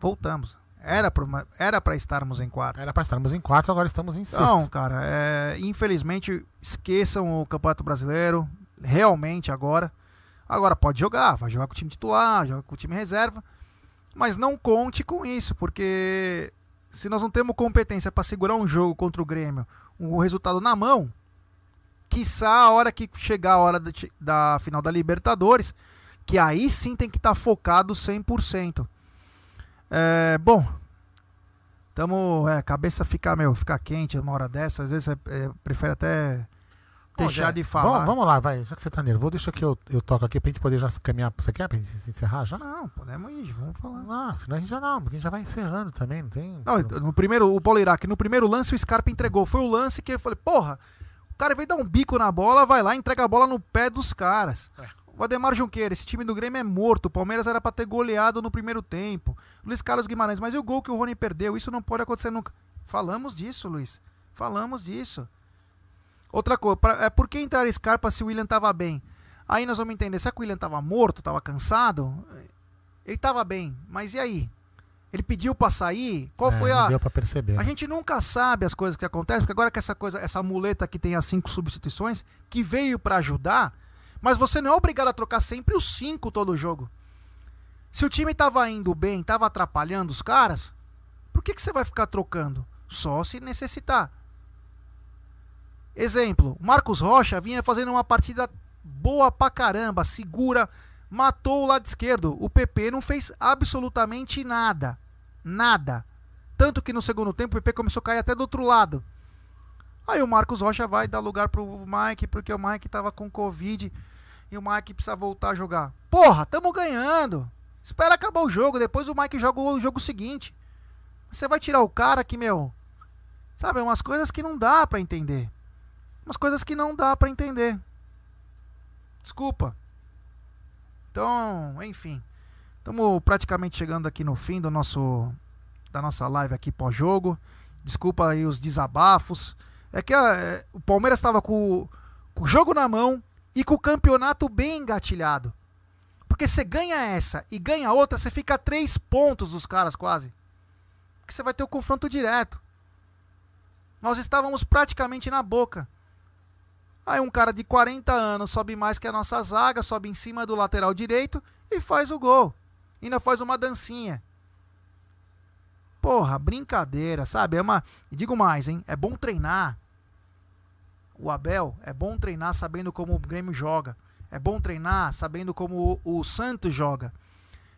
Voltamos. Era para era pra estarmos em quarto. Era para estarmos em quarto, agora estamos em sexto. Não, cara, é, infelizmente esqueçam o Campeonato Brasileiro, realmente agora. Agora pode jogar, vai jogar com o time titular, joga com o time reserva, mas não conte com isso, porque se nós não temos competência para segurar um jogo contra o Grêmio, o um resultado na mão, quiçá a hora que chegar a hora da, da final da Libertadores, que aí sim tem que estar tá focado 100%. É, bom, tamo, é, cabeça fica, meu, fica quente uma hora dessa, às vezes é, é, prefere até deixar Zé, de falar. Vamos, vamos lá, vai. Já que você tá nervoso, deixa que eu, eu toco aqui pra gente poder já caminhar. Você quer pra gente se encerrar já? Não, podemos ir, vamos falar. Não, senão a gente já não, porque a gente já vai encerrando também, não tem. Não, no primeiro, o Paulo Iraque, no primeiro lance o Scarpa entregou. Foi o lance que eu falei, porra, o cara veio dar um bico na bola, vai lá, entrega a bola no pé dos caras. O Ademar Junqueira, esse time do Grêmio é morto. O Palmeiras era pra ter goleado no primeiro tempo. Luiz Carlos Guimarães, mas e o gol que o Rony perdeu? Isso não pode acontecer nunca. Falamos disso, Luiz. Falamos disso. Outra coisa, pra, é por que entrar Scarpa se o William tava bem? Aí nós vamos entender, será que o William tava morto, tava cansado? Ele tava bem, mas e aí? Ele pediu pra sair? Qual É, foi a. deu pra perceber. A gente nunca sabe as coisas que acontecem, porque agora que essa coisa, essa muleta que tem as cinco substituições, que veio pra ajudar, mas você não é obrigado a trocar sempre os cinco todo jogo. Se o time tava indo bem, tava atrapalhando os caras, por que, que você vai ficar trocando? Só se necessitar. Exemplo, Marcos Rocha vinha fazendo uma partida boa pra caramba, segura, matou o lado esquerdo. O PP não fez absolutamente nada. Nada. Tanto que no segundo tempo o PP começou a cair até do outro lado. Aí o Marcos Rocha vai dar lugar pro Mike, porque o Mike tava com Covid e o Mike precisa voltar a jogar. Porra, tamo ganhando. Espera acabar o jogo, depois o Mike joga o jogo seguinte. Você vai tirar o cara que, meu. Sabe, umas coisas que não dá pra entender. Umas coisas que não dá pra entender. Desculpa. Então, enfim. Estamos praticamente chegando aqui no fim do nosso da nossa live aqui pós-jogo. Desculpa aí os desabafos. É que é, o Palmeiras estava com, com o jogo na mão e com o campeonato bem engatilhado. Porque você ganha essa e ganha outra, você fica a três pontos dos caras quase. Porque você vai ter o confronto direto. Nós estávamos praticamente na boca. Aí um cara de 40 anos sobe mais que a nossa zaga, sobe em cima do lateral direito e faz o gol. Ainda faz uma dancinha. Porra, brincadeira, sabe? É uma. E digo mais, hein? É bom treinar. O Abel é bom treinar sabendo como o Grêmio joga. É bom treinar sabendo como o, o Santos joga.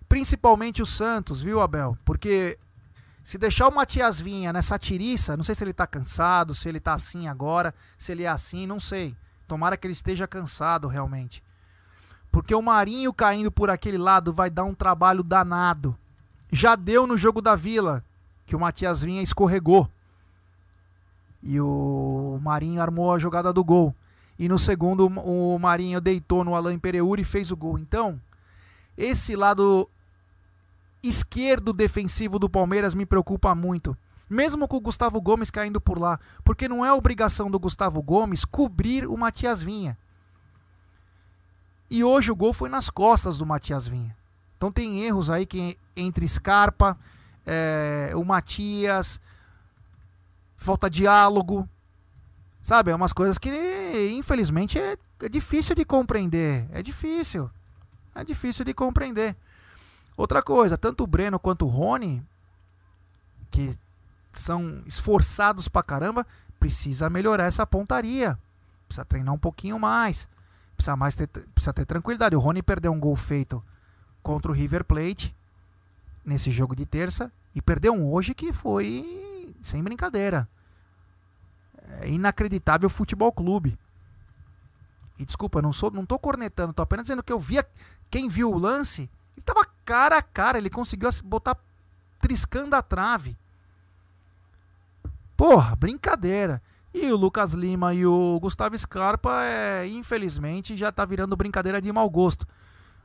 Principalmente o Santos, viu, Abel? Porque se deixar o Matias Vinha nessa tiriça, não sei se ele tá cansado, se ele tá assim agora, se ele é assim, não sei. Tomara que ele esteja cansado realmente. Porque o Marinho caindo por aquele lado vai dar um trabalho danado. Já deu no jogo da Vila, que o Matias Vinha escorregou. E o Marinho armou a jogada do gol. E no segundo, o Marinho deitou no Alain Pereira e fez o gol. Então, esse lado esquerdo defensivo do Palmeiras me preocupa muito. Mesmo com o Gustavo Gomes caindo por lá. Porque não é obrigação do Gustavo Gomes cobrir o Matias Vinha. E hoje o gol foi nas costas do Matias Vinha. Então tem erros aí que entre Scarpa, é, o Matias, falta diálogo. Sabe, é umas coisas que infelizmente é, é difícil de compreender. É difícil. É difícil de compreender. Outra coisa, tanto o Breno quanto o Rony, que são esforçados pra caramba, precisa melhorar essa pontaria. Precisa treinar um pouquinho mais. Precisa, mais ter, precisa ter tranquilidade. O Rony perdeu um gol feito contra o River Plate nesse jogo de terça e perdeu um hoje que foi sem brincadeira. É inacreditável futebol clube. E desculpa, não sou, não tô cornetando, tô apenas dizendo que eu via quem viu o lance, ele tava cara a cara, ele conseguiu botar triscando a trave. Porra, brincadeira. E o Lucas Lima e o Gustavo Scarpa, é, infelizmente, já tá virando brincadeira de mau gosto.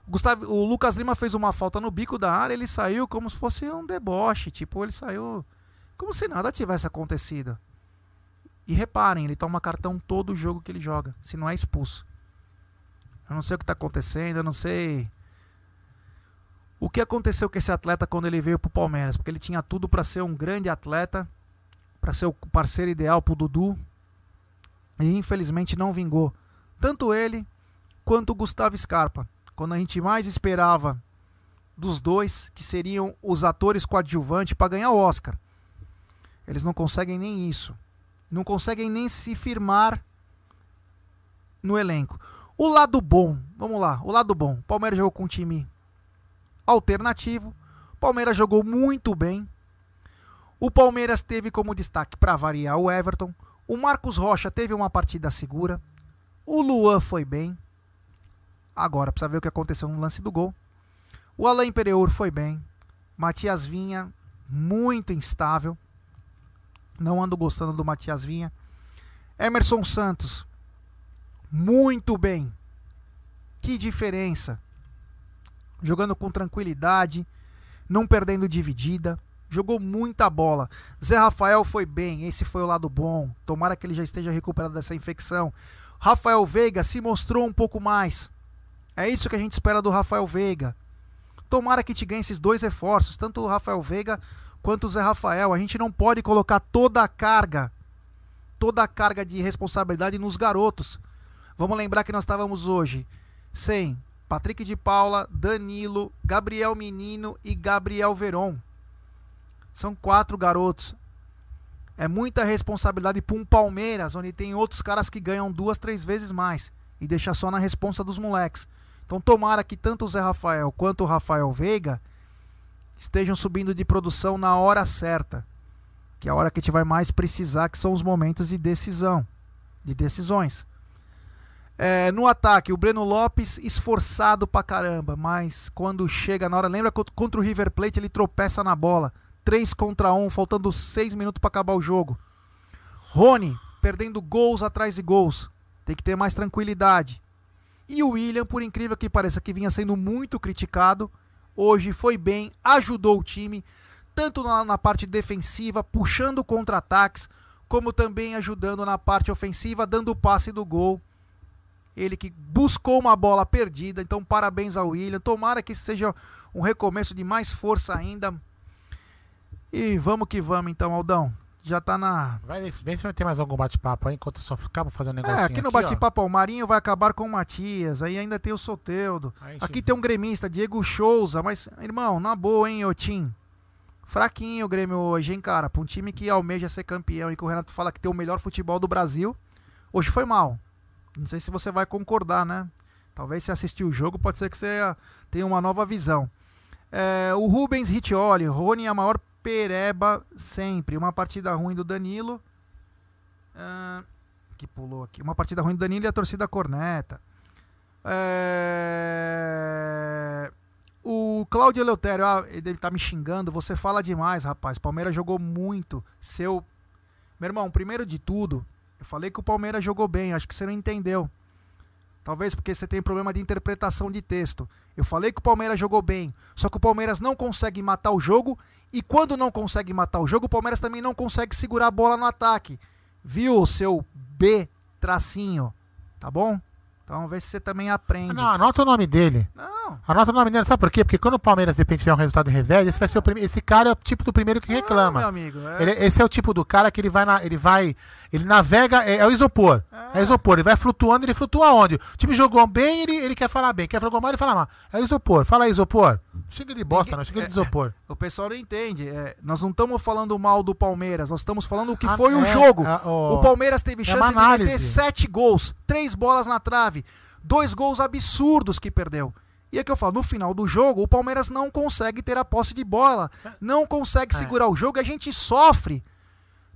Gustavo, o Lucas Lima fez uma falta no bico da área, ele saiu como se fosse um deboche. Tipo, ele saiu como se nada tivesse acontecido. E reparem, ele toma cartão todo o jogo que ele joga, se não é expulso. Eu não sei o que está acontecendo, eu não sei o que aconteceu com esse atleta quando ele veio pro Palmeiras, porque ele tinha tudo para ser um grande atleta, para ser o parceiro ideal pro Dudu, e infelizmente não vingou. Tanto ele quanto o Gustavo Scarpa. Quando a gente mais esperava dos dois, que seriam os atores coadjuvantes para ganhar o Oscar. Eles não conseguem nem isso. Não conseguem nem se firmar no elenco. O lado bom, vamos lá, o lado bom. Palmeiras jogou com um time alternativo. Palmeiras jogou muito bem. O Palmeiras teve como destaque para variar o Everton. O Marcos Rocha teve uma partida segura. O Luan foi bem. Agora, precisa ver o que aconteceu no lance do gol. O Alain Pereur foi bem. Matias Vinha, muito instável. Não ando gostando do Matias Vinha. Emerson Santos, muito bem. Que diferença. Jogando com tranquilidade, não perdendo dividida. Jogou muita bola. Zé Rafael foi bem, esse foi o lado bom. Tomara que ele já esteja recuperado dessa infecção. Rafael Veiga se mostrou um pouco mais. É isso que a gente espera do Rafael Veiga. Tomara que te ganhe esses dois reforços, tanto o Rafael Veiga quanto o Zé Rafael. A gente não pode colocar toda a carga, toda a carga de responsabilidade nos garotos. Vamos lembrar que nós estávamos hoje sem Patrick de Paula, Danilo, Gabriel Menino e Gabriel Veron. São quatro garotos. É muita responsabilidade para um Palmeiras, onde tem outros caras que ganham duas, três vezes mais. E deixa só na responsa dos moleques. Então tomara que tanto o Zé Rafael quanto o Rafael Veiga estejam subindo de produção na hora certa. Que é a hora que a gente vai mais precisar, que são os momentos de decisão. De decisões. É, no ataque, o Breno Lopes esforçado pra caramba, mas quando chega na hora, lembra contra o River Plate ele tropeça na bola. 3 contra 1, faltando 6 minutos para acabar o jogo. Rony perdendo gols atrás de gols. Tem que ter mais tranquilidade. E o William, por incrível que pareça, que vinha sendo muito criticado, hoje foi bem, ajudou o time, tanto na, na parte defensiva, puxando contra-ataques, como também ajudando na parte ofensiva, dando o passe do gol. Ele que buscou uma bola perdida, então parabéns ao William. Tomara que seja um recomeço de mais força ainda. E vamos que vamos então, Aldão. Já tá na. Vai vê se vai ter mais algum bate-papo aí, enquanto eu só acabo fazendo um negocinho. É, aqui no bate-papo, o Marinho vai acabar com o Matias, aí ainda tem o Soteudo. Aqui tem um gremista, Diego Souza, mas, irmão, na boa, hein, Otim? Fraquinho o Grêmio hoje, hein, cara? Pra um time que almeja ser campeão e que o Renato fala que tem o melhor futebol do Brasil, hoje foi mal. Não sei se você vai concordar, né? Talvez se assistir o jogo, pode ser que você tenha uma nova visão. É, o Rubens Riccioli, Rony é a maior pereba sempre. Uma partida ruim do Danilo. Uh, que pulou aqui. Uma partida ruim do Danilo e a torcida corneta. É... O Cláudio Eleutério, ah, ele tá me xingando. Você fala demais, rapaz. Palmeiras jogou muito. Seu. Meu irmão, primeiro de tudo, eu falei que o Palmeiras jogou bem. Acho que você não entendeu. Talvez porque você tem problema de interpretação de texto. Eu falei que o Palmeiras jogou bem. Só que o Palmeiras não consegue matar o jogo e quando não consegue matar o jogo, o Palmeiras também não consegue segurar a bola no ataque. Viu, seu B tracinho? Tá bom? Então vê se você também aprende. Não, anota o nome dele. Não. Anota o nome dele, sabe por quê? Porque quando o Palmeiras de repente tiver um resultado em revés, esse vai ser o primeiro. Esse cara é o tipo do primeiro que reclama. Não, meu amigo. É... Ele, esse é o tipo do cara que ele vai. Na, ele vai. Ele navega. É, é o isopor. É. é isopor. Ele vai flutuando, ele flutua onde? O time jogou bem, ele, ele quer falar bem. Quer jogar mal, ele fala mal. É o isopor. Fala aí, isopor. Chega de bosta, Ninguém, não. Chega de isopor. o pessoal não entende. É, nós não estamos falando mal do Palmeiras. Nós estamos falando o que ah, foi o jogo. Oh, o Palmeiras teve chance de meter sete gols, três bolas na trave. Dois gols absurdos que perdeu. E é que eu falo, no final do jogo, o Palmeiras não consegue ter a posse de bola, não consegue é. segurar o jogo e a gente sofre.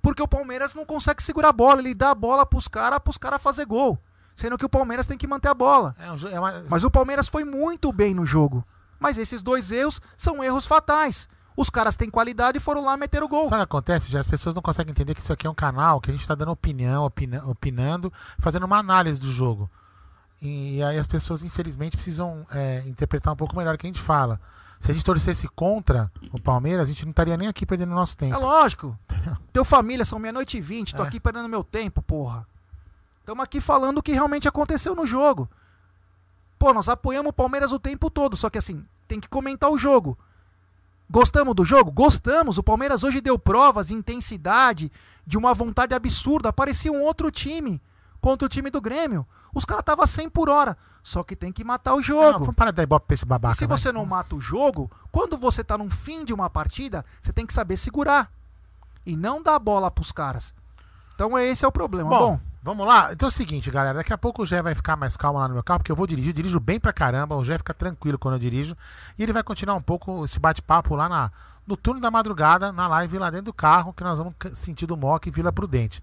Porque o Palmeiras não consegue segurar a bola, ele dá a bola pros caras, pros caras fazer gol. Sendo que o Palmeiras tem que manter a bola. É, é uma... Mas o Palmeiras foi muito bem no jogo. Mas esses dois erros são erros fatais. Os caras têm qualidade e foram lá meter o gol. Sabe o que acontece? Já as pessoas não conseguem entender que isso aqui é um canal que a gente está dando opinião, opina, opinando, fazendo uma análise do jogo. E aí as pessoas, infelizmente, precisam é, interpretar um pouco melhor o que a gente fala. Se a gente torcesse contra o Palmeiras, a gente não estaria nem aqui perdendo nosso tempo. É lógico. Teu família, são meia-noite e vinte, tô é. aqui perdendo meu tempo, porra. Estamos aqui falando o que realmente aconteceu no jogo. Pô, nós apoiamos o Palmeiras o tempo todo, só que assim, tem que comentar o jogo. Gostamos do jogo? Gostamos. O Palmeiras hoje deu provas de intensidade, de uma vontade absurda. Parecia um outro time contra o time do Grêmio. Os caras estavam 100 por hora. Só que tem que matar o jogo. Não, de dar ibope pra esse babaca. E se você não mata o jogo, quando você tá no fim de uma partida, você tem que saber segurar. E não dar bola pros caras. Então esse é o problema. Bom, Bom vamos lá. Então é o seguinte, galera. Daqui a pouco o Gé vai ficar mais calmo lá no meu carro, porque eu vou dirigir. Eu dirijo bem pra caramba. O Gé fica tranquilo quando eu dirijo. E ele vai continuar um pouco esse bate-papo lá na, no turno da madrugada, na live lá dentro do carro, que nós vamos sentir do Mock e Vila Prudente.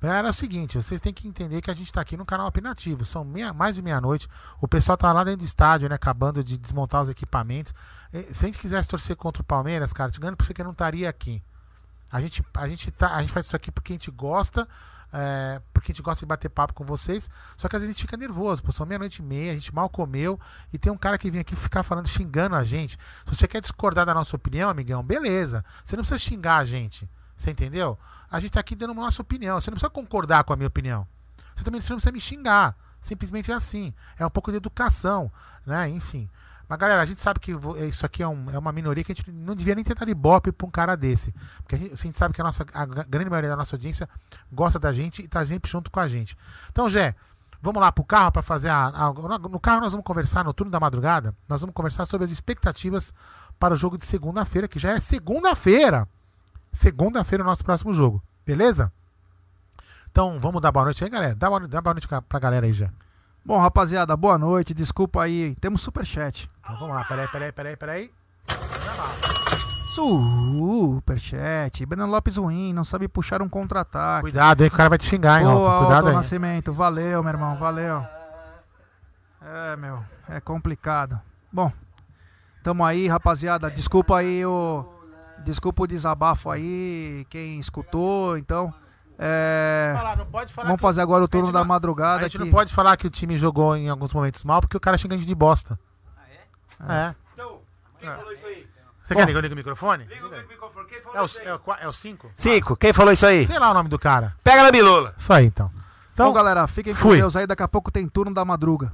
Galera, é o seguinte, vocês têm que entender que a gente tá aqui no canal opinativo. São meia, mais de meia-noite. O pessoal tá lá dentro do estádio, né? Acabando de desmontar os equipamentos. Se a gente quisesse torcer contra o Palmeiras, cara, te ganho pra você que não estaria aqui. A gente, a, gente tá, a gente faz isso aqui porque a gente gosta. É, porque a gente gosta de bater papo com vocês. Só que às vezes a gente fica nervoso. Pô, são meia-noite e meia, a gente mal comeu. E tem um cara que vem aqui ficar falando, xingando a gente. Se você quer discordar da nossa opinião, amigão, beleza. Você não precisa xingar a gente. Você entendeu? A gente tá aqui dando nossa opinião. Você não precisa concordar com a minha opinião. Você também não precisa me xingar. Simplesmente é assim. É um pouco de educação, né? Enfim. Mas galera, a gente sabe que vo- isso aqui é, um- é uma minoria que a gente não devia nem tentar ibope pra um cara desse. Porque a gente, a gente sabe que a, nossa, a gra- grande maioria da nossa audiência gosta da gente e tá sempre junto com a gente. Então, Jé, vamos lá pro carro para fazer a, a- No carro nós vamos conversar no turno da madrugada. Nós vamos conversar sobre as expectativas para o jogo de segunda-feira, que já é segunda-feira. Segunda-feira é o nosso próximo jogo. Beleza? Então, vamos dar boa noite aí, galera. Dá boa, dá boa noite pra galera aí já. Bom, rapaziada, boa noite. Desculpa aí. Temos superchat. Então vamos lá, peraí, peraí, peraí, peraí. Superchat. Breno Lopes ruim, não sabe puxar um contra-ataque. Cuidado aí que o cara vai te xingar, hein, Boa. Cuidado Alto aí. Nascimento. Valeu, meu irmão. Valeu. É, meu. É complicado. Bom, tamo aí, rapaziada. Desculpa aí o. Desculpa o desabafo aí, quem escutou, então. É, Falar, não pode falar vamos que- fazer agora o turno da não- madrugada. A gente que- não pode falar que o time jogou em alguns momentos mal, porque o cara xinga a gente de bosta. Ah, é? Então, quem falou isso aí? Você quer ligar liga o microfone? Liga o microfone. Quem falou É o, isso aí? é, o, qua- é o cinco? Cinco. Quem falou isso aí? Sei lá o nome do cara. Pega na bilula. Isso aí, então. Então, Bom, galera, fiquem com fui. Deus aí. Daqui a pouco tem turno da madruga.